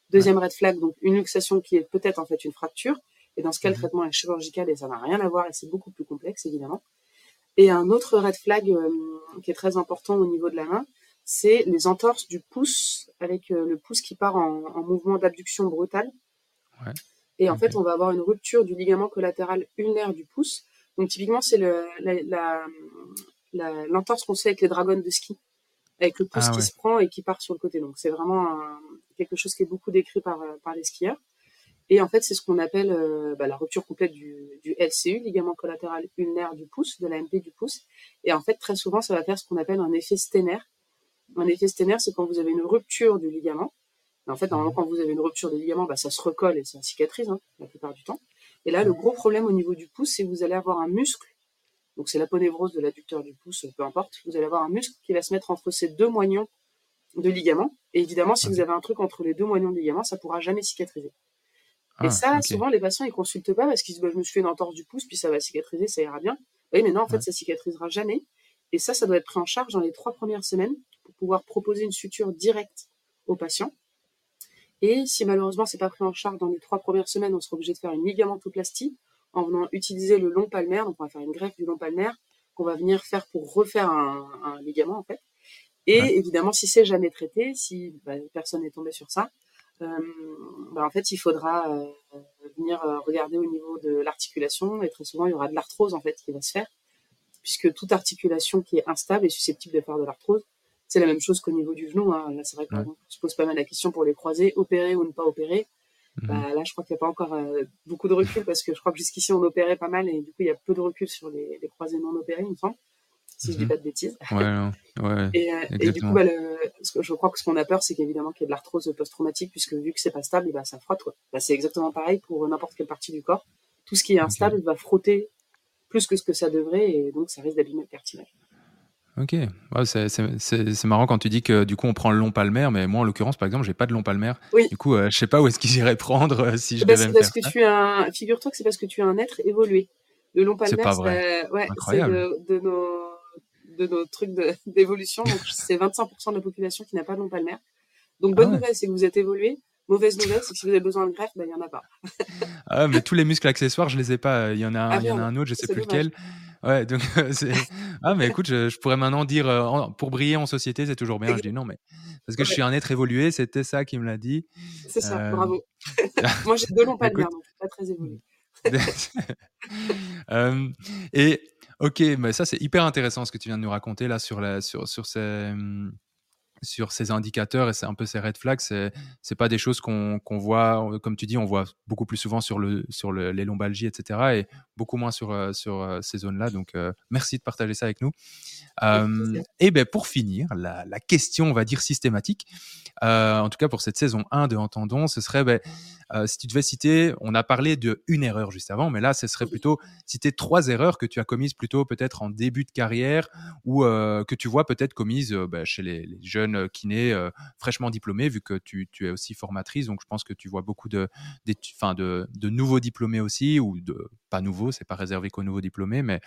Deuxième red flag, donc une luxation qui est peut-être en fait une fracture. Et dans ce cas, le mhm. traitement est chirurgical et ça n'a rien à voir et c'est beaucoup plus complexe évidemment. Et un autre red flag euh, qui est très important au niveau de la main, c'est les entorses du pouce avec euh, le pouce qui part en, mouvement d'abduction brutale. Ouais. Et en fait, on va avoir une rupture du ligament collatéral ulnaire du pouce. Donc typiquement, c'est la, la, l'entorse qu'on sait avec les dragons de ski, avec le pouce ah qui se prend et qui part sur le côté. Donc c'est vraiment quelque chose qui est beaucoup décrit par, par les skieurs. Et en fait, c'est ce qu'on appelle euh, bah, la rupture complète du, du, LCU, ligament collatéral ulnaire du pouce, de la MP du pouce. Et en fait, très souvent, ça va faire ce qu'on appelle un effet sténaire. Un effet sténaire, c'est quand vous avez une rupture du ligament. En fait, normalement, mmh. quand vous avez une rupture du ligament, bah, ça se recolle et ça cicatrise hein, la plupart du temps. Et là, le gros problème au niveau du pouce, c'est que vous allez avoir un muscle donc c'est l'aponévrose de l'adducteur du pouce, peu importe, vous allez avoir un muscle qui va se mettre entre ces deux moignons de ligament. Et évidemment, si vous avez un truc entre les deux moignons de ligament, ça pourra jamais cicatriser. et ah, ça, souvent, les patients, ils consultent pas parce qu'ils se disent, bah, je me suis fait une entorse du pouce, puis ça va cicatriser, ça ira bien. Oui, mais non, en fait, ça cicatrisera jamais. Et ça, ça doit être pris en charge dans les trois premières semaines pour pouvoir proposer une suture directe au patient. Et si malheureusement c'est pas pris en charge dans les trois premières semaines, on sera obligé de faire une ligamentoplastie en venant utiliser le long palmaire. Donc, on va faire une greffe du long palmaire qu'on va venir faire pour refaire un, ligament, en fait. Et évidemment, si c'est jamais traité, si bah, personne n'est tombé sur ça, euh, bah, en fait, il faudra euh, venir euh, regarder au niveau de l'articulation. Et très souvent, il y aura de l'arthrose, en fait, qui va se faire. Puisque toute articulation qui est instable est susceptible de faire de l'arthrose. C'est la même chose qu'au niveau du genou. Hein. Là, c'est vrai qu'on se pose pas mal la question pour les croiser, opérer ou ne pas opérer. Bah, mhm. là, je crois qu'il n'y a pas encore euh, beaucoup de recul parce que je crois que jusqu'ici, on opérait pas mal et du coup, il y a peu de recul sur les, les croisés non opérés, il me semble, si je dis mhm. pas de bêtises. Ouais, ouais, et, euh, et, du coup, bah, le, je crois que ce qu'on a peur, c'est qu'évidemment qu'il y ait de l'arthrose post-traumatique puisque vu que c'est pas stable, bah, ça frotte. Bah, c'est exactement pareil pour n'importe quelle partie du corps. Tout ce qui est instable va frotter plus que ce que ça devrait et donc ça risque d'abîmer le cartilage. Ok, c'est marrant quand tu dis que du coup on prend le long palmaire, mais moi en l'occurrence par exemple j'ai pas de long palmaire. Oui. Du coup je euh, je sais pas où est-ce qu'ils iraient prendre euh, si je bah, devais me parce que tu es un... Figure-toi que c'est parce que tu es un être évolué. Le long palmaire, c'est pas vrai. Ouais, c'est de, de, nos de nos trucs [laughs] d'évolution. Donc c'est 25% de la population qui n'a pas de long palmaire. Donc bonne ah nouvelle, c'est que vous êtes évolué. Mauvaise nouvelle, c'est que si vous avez besoin de greffe, ben, il n'y en a pas. ah, mais tous les muscles accessoires, je les ai pas. Il y en a un, ah, y en a un autre, je sais plus lequel. Ouais, donc [laughs] c'est. [laughs] Ah, mais écoute, je, pourrais maintenant dire pour briller en société, c'est toujours bien. Je dis non, mais parce que je suis un être évolué, c'était ça qui me l'a dit. C'est ça, bravo. [laughs] Moi, j'ai deux longs palmaires, donc pas très évolué. et ok, mais ça c'est hyper intéressant ce que tu viens de nous raconter là sur la sur sur ces sur ces indicateurs et c'est un peu ces red flags, c'est c'est pas des choses qu'on voit, comme tu dis, on voit beaucoup plus souvent sur le sur les lombalgies, etc. et beaucoup moins sur euh, sur euh, ces zones-là. Donc euh, merci de partager ça avec nous. et ben pour finir, la, la, question, on va dire systématique, en tout cas pour cette saison 1 de Entendons, ce serait ben, si tu devais citer, on a parlé de une erreur juste avant, mais là ce serait plutôt citer trois erreurs que tu as commises plutôt peut-être en début de carrière ou que tu vois peut-être commises ben, chez les, les jeunes jeune kiné euh, fraîchement diplômée, vu que tu, es aussi formatrice. Donc, je pense que tu vois beaucoup de, de, de nouveaux diplômés aussi, ou de pas nouveaux, c'est pas réservé qu'aux nouveaux diplômés. Mais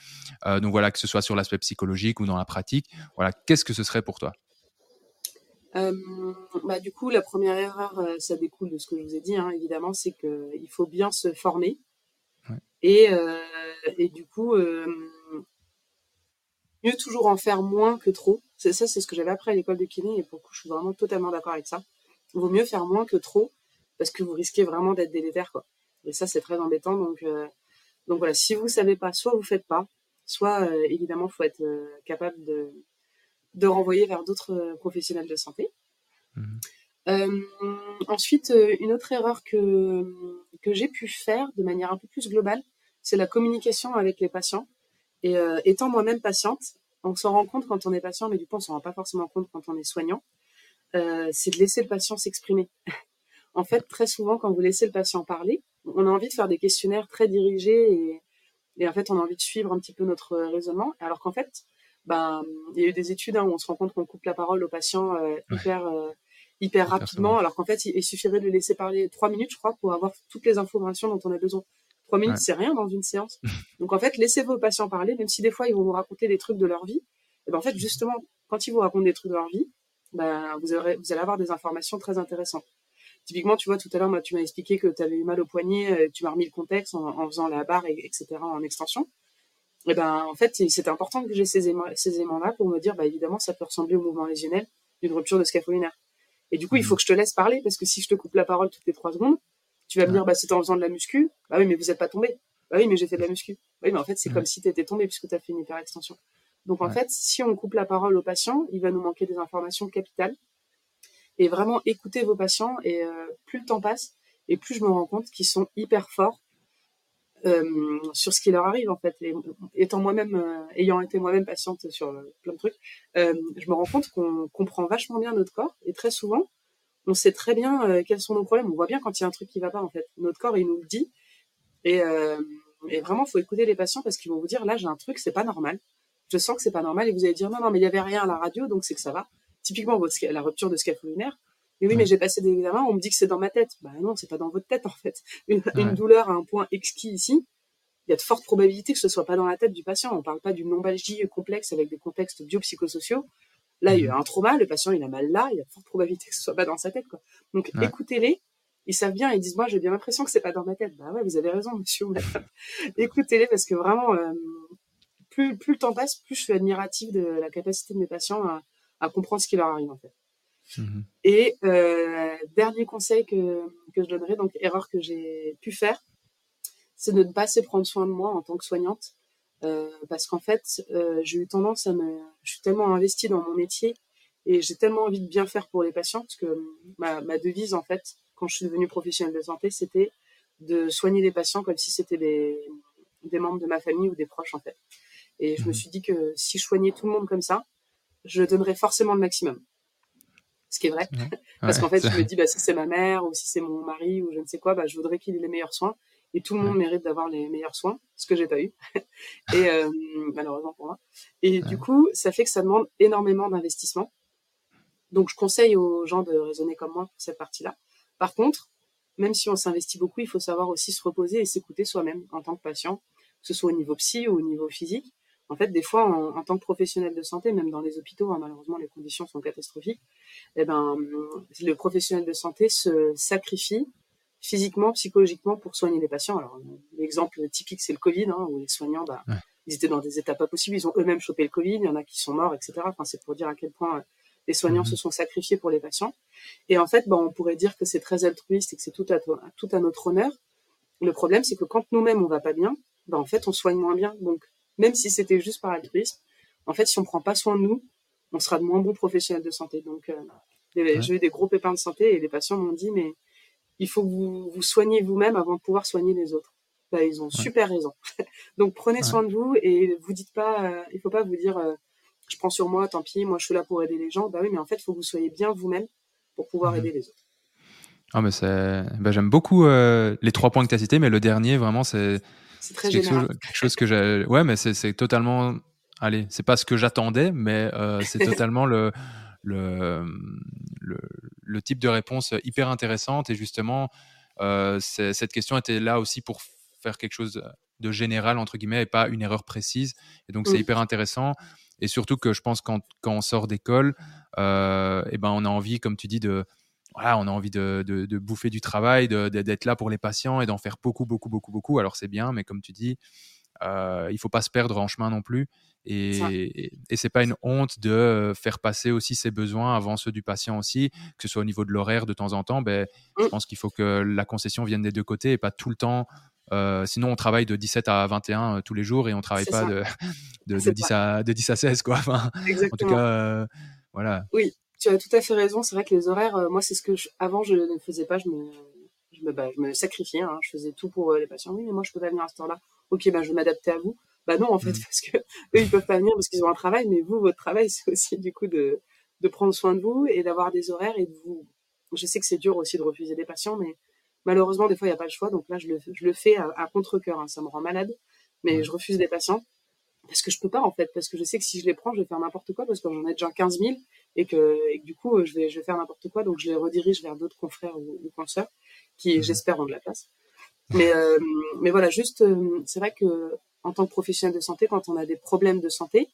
euh, donc voilà, que ce soit sur l'aspect psychologique ou dans la pratique, voilà, qu'est-ce que ce serait pour toi? Bah, du coup, la première erreur, ça découle de ce que je vous ai dit, hein, évidemment, c'est qu'il faut bien se former. Et, et du coup, mieux toujours en faire moins que trop. C'est ça, c'est ce que j'avais appris à l'école de kiné et pour le coup, je suis vraiment totalement d'accord avec ça. Il vaut mieux faire moins que trop parce que vous risquez vraiment d'être délétère, quoi. Et ça, c'est très embêtant. Donc, euh, donc voilà, si vous savez pas, soit vous faites pas, soit euh, évidemment, faut être euh, capable de, de renvoyer vers d'autres professionnels de santé. Mmh. ensuite, une autre erreur que, que j'ai pu faire de manière un peu plus globale, c'est la communication avec les patients. Et étant moi-même patiente, on s'en rend compte quand on est patient, mais du coup, on s'en rend pas forcément compte quand on est soignant. c'est de laisser le patient s'exprimer. [laughs] en fait, très souvent, quand vous laissez le patient parler, on a envie de faire des questionnaires très dirigés et, en fait, on a envie de suivre un petit peu notre raisonnement. Alors qu'en fait, ben, il y a eu des études hein, où on se rend compte qu'on coupe la parole au patient euh, hyper, euh, hyper rapidement, alors qu'en fait, il, suffirait de le laisser parler trois minutes, je crois, pour avoir toutes les informations dont on a besoin. Trois minutes, c'est rien dans une séance. [laughs] Donc en fait, laissez vos patients parler, même si des fois ils vont vous raconter des trucs de leur vie. Et ben en fait, justement, quand ils vous racontent des trucs de leur vie, ben, vous, aurez, vous allez avoir des informations très intéressantes. Typiquement, tu vois, tout à l'heure, moi, tu m'as expliqué que tu avais eu mal au poignet, euh, tu m'as remis le contexte en, faisant la barre, etc., en extension. Et ben, en fait, c'était important que j'ai ces, éléments-là pour me dire, bah, évidemment, ça peut ressembler au mouvement lésionnel d'une rupture de scapholinaire. Et du coup, il mmh. faut que je te laisse parler parce que si je te coupe la parole toutes les trois secondes, tu vas me dire, bah, c'était en faisant de la muscu. Bah oui, mais vous n'êtes pas tombé. Bah oui, mais j'ai fait de la muscu. Bah oui, mais en fait, c'est comme si tu étais tombé puisque tu as fait une hyperextension. Donc, en fait, si on coupe la parole au patient, il va nous manquer des informations capitales et vraiment écouter vos patients. Et euh, plus le temps passe, et plus je me rends compte qu'ils sont hyper forts euh, sur ce qui leur arrive en fait. Et, étant moi-même, euh, ayant été moi-même patiente sur plein de trucs, je me rends compte qu'on comprend vachement bien notre corps et très souvent, on sait très bien quels sont nos problèmes. On voit bien quand il y a un truc qui va pas en fait. Notre corps, il nous le dit. Et, et vraiment, faut écouter les patients parce qu'ils vont vous dire là, j'ai un truc, c'est pas normal. Je sens que c'est pas normal et vous allez dire non, non, mais il y avait rien à la radio, donc c'est que ça va typiquement votre, la rupture de scapholinaire. Et oui, mais j'ai passé des examens, on me dit que c'est dans ma tête. Bah non, c'est pas dans votre tête en fait. [laughs] Une, douleur à un point exquis ici, il y a de fortes probabilités que ce soit pas dans la tête du patient. On parle pas d'une lombalgie complexe avec des contextes biopsychosociaux. Là, il y a mhm. un trauma, le patient il a mal là, il y a de fortes probabilités que ce soit pas dans sa tête. Quoi. Donc écoutez-les, ils savent bien, ils disent moi j'ai bien l'impression que c'est pas dans ma tête. Bah ouais, vous avez raison, monsieur. [laughs] écoutez-les parce que vraiment, euh, plus, plus le temps passe, plus je suis admirative de la capacité de mes patients à, à comprendre ce qui leur arrive en fait. Mhm. Et euh, dernier conseil que, que je donnerais, donc erreur que j'ai pu faire, c'est de ne pas assez prendre soin de moi en tant que soignante, euh, parce qu'en fait, euh, j'ai eu tendance à me, je suis tellement investie dans mon métier et j'ai tellement envie de bien faire pour les patients, parce que ma, ma devise en fait, quand je suis devenue professionnelle de santé, c'était de soigner les patients comme si c'était des, des membres de ma famille ou des proches en fait. Et je me mhm. suis dit que si je soignais tout le monde comme ça, je donnerai forcément le maximum. Ce qui est vrai. [laughs] Parce qu'en fait, je me [laughs] dis, bah, si c'est ma mère ou si c'est mon mari ou je ne sais quoi, bah, je voudrais qu'il ait les meilleurs soins. Et tout le monde mérite d'avoir les meilleurs soins, ce que j'ai pas eu. [laughs] et euh, malheureusement pour moi. Et du coup, ça fait que ça demande énormément d'investissement. Donc, je conseille aux gens de raisonner comme moi pour cette partie-là. Par contre, même si on s'investit beaucoup, il faut savoir aussi se reposer et s'écouter soi-même en tant que patient, que ce soit au niveau psy ou au niveau physique en fait, des fois, en, tant que professionnel de santé, même dans les hôpitaux, hein, malheureusement, les conditions sont catastrophiques. Eh ben, le professionnel de santé se sacrifie physiquement, psychologiquement pour soigner les patients. Alors, l'exemple typique, c'est le Covid, hein, où les soignants, bah, ils étaient dans des états pas possibles. Ils ont eux-mêmes chopé le Covid. Il y en a qui sont morts, etc. Enfin, c'est pour dire à quel point euh, les soignants mhm. se sont sacrifiés pour les patients. Et en fait, bah, on pourrait dire que c'est très altruiste et que c'est tout à, tout à notre honneur. Le problème, c'est que quand nous-mêmes on va pas bien, bah, en fait, on soigne moins bien. Donc, même si c'était juste par altruisme. En fait, si on prend pas soin de nous, on sera de moins bons professionnels de santé. Donc, euh, j'ai eu des gros pépins de santé et les patients m'ont dit, mais il faut que vous vous soignez vous-même avant de pouvoir soigner les autres. Bah, ils ont super raison. [laughs] Donc, prenez soin de vous et vous dites pas, euh, il faut pas vous dire, euh, je prends sur moi, tant pis, moi je suis là pour aider les gens. Bah oui, mais en fait, il faut que vous soyez bien vous-même pour pouvoir mhm. aider les autres. Ah, mais c'est, bah, j'aime beaucoup les trois points que tu as cités, mais le dernier, vraiment, c'est, c'est très quelque chose, quelque chose que j'ai. Ouais, mais c'est totalement. Allez, c'est pas ce que j'attendais, mais euh, c'est [laughs] totalement le, le, le, type de réponse hyper intéressante. Et justement, euh, cette question était là aussi pour faire quelque chose de général, entre guillemets, et pas une erreur précise. Et donc, c'est hyper intéressant. Et surtout que je pense quand, quand on sort d'école, euh, et ben, on a envie, comme tu dis, de, voilà, on a envie de, de, bouffer du travail, d'être là pour les patients et d'en faire beaucoup, beaucoup, beaucoup, beaucoup. Alors c'est bien, mais comme tu dis, euh, il faut pas se perdre en chemin non plus. Et, et, c'est pas une honte de faire passer aussi ses besoins avant ceux du patient aussi, que ce soit au niveau de l'horaire de temps en temps. Ben, Je mmh. pense qu'il faut que la concession vienne des deux côtés et pas tout le temps. Euh, sinon, on travaille de 17 à 21 euh, tous les jours et on travaille pas [laughs] de, de, 10 à, de 10 à 16. Quoi. Enfin, en tout cas, euh, voilà. Oui, tu as tout à fait raison. C'est vrai que les horaires, moi, c'est ce que avant je ne faisais pas. Je me, je me, bah, je me sacrifiais. Hein. Je faisais tout pour les patients. Oui, mais moi, je peux pas venir à ce temps-là. Ok, bah, je vais m'adapter à vous. Bah non, en fait, mmh. parce que [laughs] eux, ils peuvent pas venir parce qu'ils ont un travail, mais vous, votre travail, [laughs] c'est aussi du coup de, de prendre soin de vous et d'avoir des horaires et de vous. Je sais que c'est dur aussi de refuser des patients, mais malheureusement, des fois, il n'y a pas le choix. Donc là, je le, je le fais à, contre-cœur. Hein, ça me rend malade, mais je refuse des patients parce que je peux pas en fait, parce que je sais que si je les prends, je vais faire n'importe quoi parce que j'en ai déjà 15 000 et que, et que du coup, je vais, je vais faire n'importe quoi. Donc je les redirige vers d'autres confrères ou, ou consoeurs qui, mmh. j'espère, ont de la place. Mais, euh, mais voilà, juste, euh, c'est vrai que en tant que professionnel de santé, quand on a des problèmes de santé,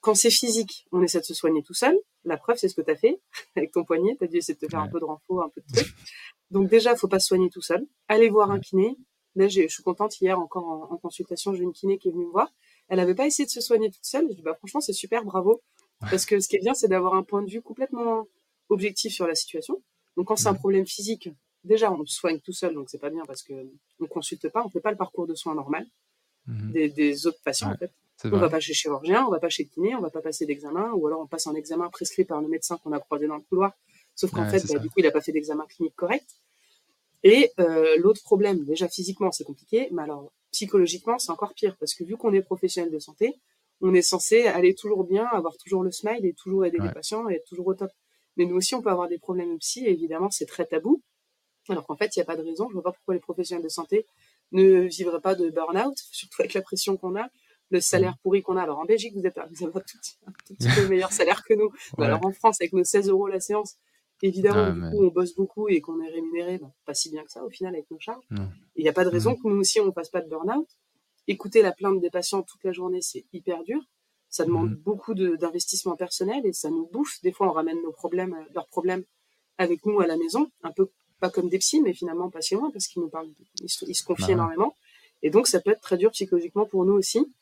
quand c'est physique, on essaie de se soigner tout seul. La preuve, c'est ce que tu as fait [laughs] avec ton poignet. Tu as dû essayer de te faire un peu de renfort, un peu de trucs. Donc déjà, faut pas se soigner tout seul. Allez voir un kiné. Là, je suis contente, hier encore en, consultation, j'ai une kiné qui est venue me voir. Elle avait pas essayé de se soigner toute seule. Je dis, bah, franchement, c'est super, bravo. Parce que ce qui est bien, c'est d'avoir un point de vue complètement objectif sur la situation. Donc quand c'est un problème physique, déjà on se soigne tout seul, donc c'est pas bien parce que on consulte pas, on fait pas le parcours de soins normal mhm. des, autres patients en fait. On va pas chez chirurgien, on va pas chez kiné, on va pas passer d'examen, ou alors on passe un examen prescrit par le médecin qu'on a croisé dans le couloir. Sauf qu'en fait, bah, du coup, il a pas fait d'examen clinique correct. Et euh, l'autre problème, déjà physiquement, c'est compliqué, mais alors psychologiquement, c'est encore pire parce que vu qu'on est professionnel de santé, on est censé aller toujours bien, avoir toujours le smile et toujours aider les patients et être toujours au top. Mais nous aussi, on peut avoir des problèmes psy, et évidemment, c'est très tabou. Alors qu'en fait, il n'y a pas de raison. Je ne vois pas pourquoi les professionnels de santé ne vivraient pas de burn-out, surtout avec la pression qu'on a, le salaire mmh. pourri qu'on a. Alors en Belgique, vous, êtes, vous avez un tout, petit peu meilleur salaire que nous. Alors en France, avec nos 16 euros la séance, évidemment, du coup, on bosse beaucoup et qu'on est rémunéré bah, pas si bien que ça au final avec nos charges. Il n'y a pas de raison mmh. que nous aussi, on ne fasse pas de burn-out. Écouter la plainte des patients toute la journée, c'est hyper dur. Ça demande mmh. beaucoup d'investissement personnel et ça nous bouffe. Des fois, on ramène nos problèmes, leurs problèmes avec nous à la maison, un peu pas comme des psys, mais finalement pas si loin, parce qu'ils nous parlent, ils se, confient bah énormément. Et donc, ça peut être très dur psychologiquement pour nous aussi.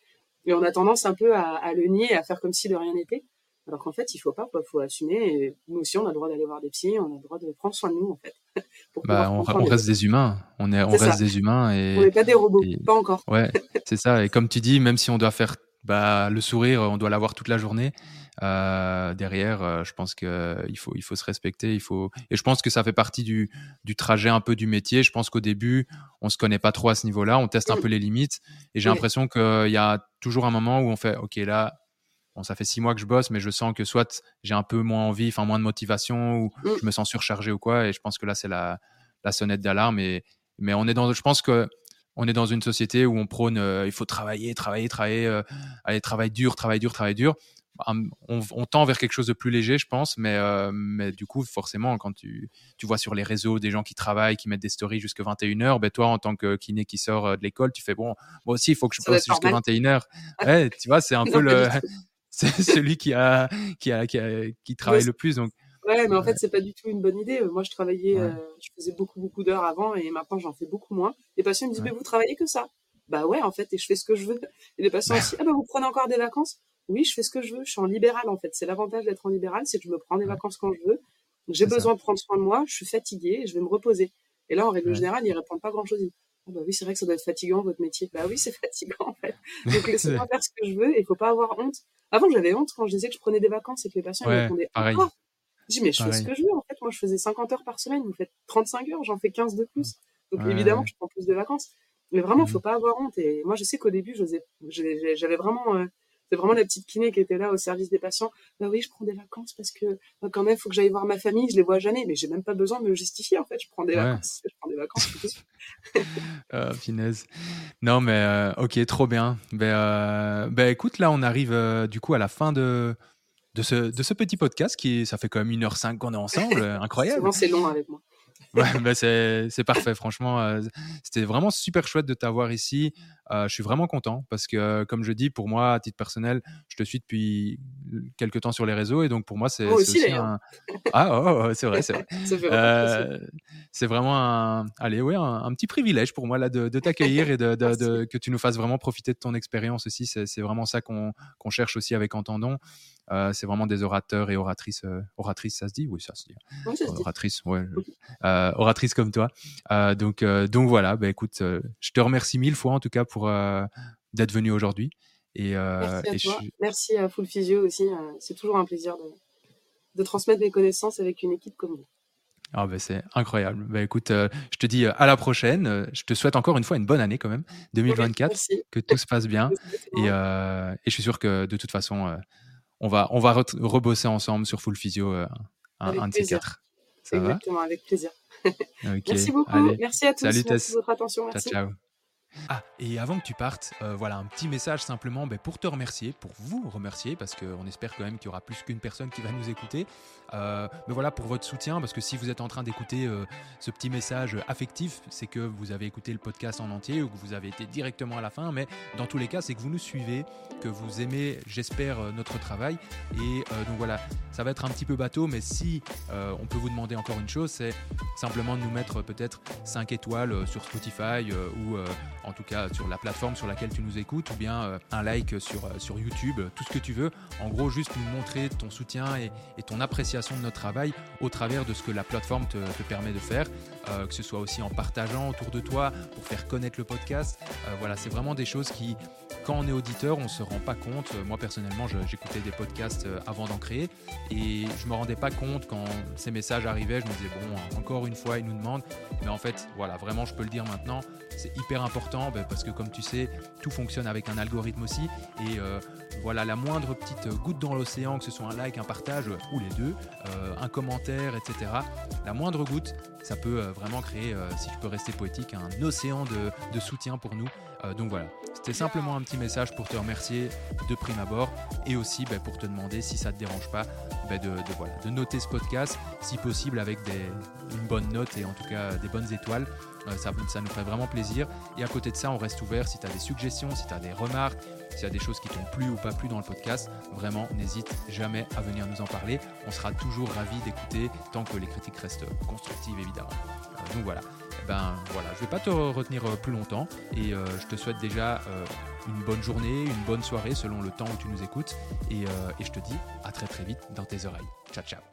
Et on a tendance un peu à, le nier, à faire comme si de rien n'était. Alors qu'en fait, il faut pas, il faut assumer. Et nous aussi, on a le droit d'aller voir des psys, on a le droit de prendre soin de nous, en fait. [laughs] bah, on, reste des humains. On, est, on reste des humains. Et, on n'est pas des robots, pas encore. Ouais, c'est ça. Et comme tu dis, même si on doit faire bah, le sourire, on doit l'avoir toute la journée. Euh, derrière, euh, je pense qu'il euh, faut, il faut se respecter. Il faut... Et je pense que ça fait partie du, du trajet un peu du métier. Je pense qu'au début, on se connaît pas trop à ce niveau-là. On teste un peu les limites. Et j'ai l'impression qu'il y a toujours un moment où on fait OK, là, bon, ça fait six mois que je bosse, mais je sens que soit j'ai un peu moins envie, enfin moins de motivation, ou mm. je me sens surchargé ou quoi. Et je pense que là, c'est la, la sonnette d'alarme. Et, mais on est dans, je pense que on est dans une société où on prône il faut travailler, travailler, travailler, aller travailler dur, travailler dur, travailler dur on, tend vers quelque chose de plus léger, je pense, mais, euh, mais du coup, forcément, quand tu, tu, vois sur les réseaux des gens qui travaillent, qui mettent des stories jusqu'à 21h, ben toi, en tant que kiné qui sort euh, de l'école, tu fais bon, moi aussi, il faut que je poste jusqu'à 21h. Ouais, tu vois, c'est un peu le. [laughs] c'est celui qui, a, qui, a, qui, travaille le plus. Donc, ouais, mais en fait, c'est pas du tout une bonne idée. Moi, je travaillais, euh, je faisais beaucoup, beaucoup d'heures avant et maintenant, j'en fais beaucoup moins. Les patients me disent, mais vous travaillez que ça? Bah ouais, en fait, et je fais ce que je veux. Et les patients aussi, ah bah vous prenez encore des vacances? Oui, je fais ce que je veux. Je suis en libéral, en fait. C'est l'avantage d'être en libéral, c'est que je me prends des vacances quand je veux. J'ai besoin de prendre soin de moi. Je suis fatiguée et je vais me reposer. Et là, en règle générale, ils répondent pas grand chose. Ah bah oui, c'est vrai que ça doit être fatigant, votre métier. Bah oui, c'est [laughs] fatigant, en fait. Donc, [laughs] laissez-moi faire ce que je veux et il faut pas avoir honte. Avant, j'avais honte quand je disais que je prenais des vacances et que les patients me répondaient pareil. Je dis, mais je fais ce que je veux. En fait, moi, je faisais 50 heures par semaine. Vous faites 35 heures, j'en fais 15 de plus. Donc, évidemment, je prends plus de vacances. Mais vraiment, il mmh faut pas avoir honte. Et moi, je sais qu'au début, j'avais vraiment euh, c'est vraiment la petite kiné qui était là au service des patients. Bah oui, je prends des vacances parce que bah, quand même, il faut que j'aille voir ma famille. Je les vois jamais, mais j'ai même pas besoin de me justifier. En fait, je prends des vacances. Je prends des vacances. [laughs] finesse. Non, mais euh, ok, trop bien. Ben, euh, ben, écoute, là, on arrive euh, du coup à la fin de de ce, de ce petit podcast qui ça fait quand même 1h05 qu'on est ensemble, [laughs] incroyable. c'est long avec moi. [laughs] Ouais, bah, c'est parfait. Franchement, euh, c'était vraiment super chouette de t'avoir ici. Euh, je suis vraiment content parce que, comme je dis, pour moi, à titre personnel, je te suis depuis quelques temps sur les réseaux et donc pour moi, c'est aussi, un. Ah, oh, oh, c'est vrai, c'est vrai. [laughs] Euh, c'est vraiment un, allez, ouais, un, petit privilège pour moi là de, t'accueillir et de, de, que tu nous fasses vraiment profiter de ton expérience aussi. C'est vraiment ça qu'on cherche aussi avec Entendons. Euh, c'est vraiment des orateurs et oratrices. Euh, oratrices, ça se dit? Oui, ça se dit. oratrices, ouais. Euh, oratrices comme toi. donc, donc voilà, bah, écoute, je te remercie mille fois en tout cas pour d'être venu aujourd'hui. Et, Merci à toi. Merci à Full Physio aussi. c'est toujours un plaisir de, de, transmettre mes connaissances avec une équipe comme vous. Ah bah c'est incroyable. Bah écoute, je te dis à la prochaine. Je te souhaite encore une fois une bonne année quand même, 2024, que tout se passe bien. [laughs] Et, et, je suis sûr que de toute façon, on va, on va rebosser ensemble sur Full Physio euh, un, de ces quatre. Ça Exactement, avec plaisir. Merci beaucoup. Merci à tous. Salut, Merci pour votre attention. Merci. ciao. Ah, et avant que tu partes, euh, voilà un petit message simplement ben, pour te remercier, pour vous remercier, parce qu'on espère quand même qu'il y aura plus qu'une personne qui va nous écouter. Euh, mais voilà pour votre soutien, parce que si vous êtes en train d'écouter euh, ce petit message affectif, c'est que vous avez écouté le podcast en entier ou que vous avez été directement à la fin. Mais dans tous les cas, c'est que vous nous suivez, que vous aimez, j'espère, notre travail. Et donc voilà, ça va être un petit peu bateau, mais si on peut vous demander encore une chose, c'est simplement de nous mettre peut-être 5 étoiles sur Spotify ou en tout cas sur la plateforme sur laquelle tu nous écoutes, ou bien euh, un like sur, euh, sur YouTube, tout ce que tu veux. En gros, juste nous montrer ton soutien et, ton appréciation de notre travail au travers de ce que la plateforme te, permet de faire, euh, que ce soit aussi en partageant autour de toi pour faire connaître le podcast. voilà, c'est vraiment des choses qui, quand on est auditeur, on ne se rend pas compte. Moi, personnellement, j'écoutais des podcasts avant d'en créer et je me rendais pas compte quand ces messages arrivaient. Je me disais, bon, encore une fois, ils nous demandent. Mais en fait, voilà, vraiment, je peux le dire maintenant, c'est hyper important ben, parce que comme tu sais, tout fonctionne avec un algorithme aussi. Et euh, voilà, la moindre petite goutte dans l'océan, que ce soit un like, un partage ou les deux, euh, un commentaire, etc. La moindre goutte, ça peut euh, vraiment créer, si je peux rester poétique, un océan de, soutien pour nous. donc voilà, c'était simplement un petit message pour te remercier de prime abord et aussi ben, pour te demander si ça ne te dérange pas ben, de, noter ce podcast, si possible avec une bonne note et en tout cas des bonnes étoiles. Euh, ça, nous ferait vraiment plaisir. Et à côté de ça, on reste ouvert si tu as des suggestions, si tu as des remarques, s'il y a des choses qui t'ont plu ou pas plu dans le podcast. Vraiment, n'hésite jamais à venir nous en parler. On sera toujours ravis d'écouter tant que les critiques restent constructives, évidemment. Euh, donc voilà. Eh ben voilà, je vais pas te retenir euh, plus longtemps et je te souhaite déjà une bonne journée, une bonne soirée selon le temps où tu nous écoutes et, et je te dis à très très vite dans tes oreilles. Ciao ciao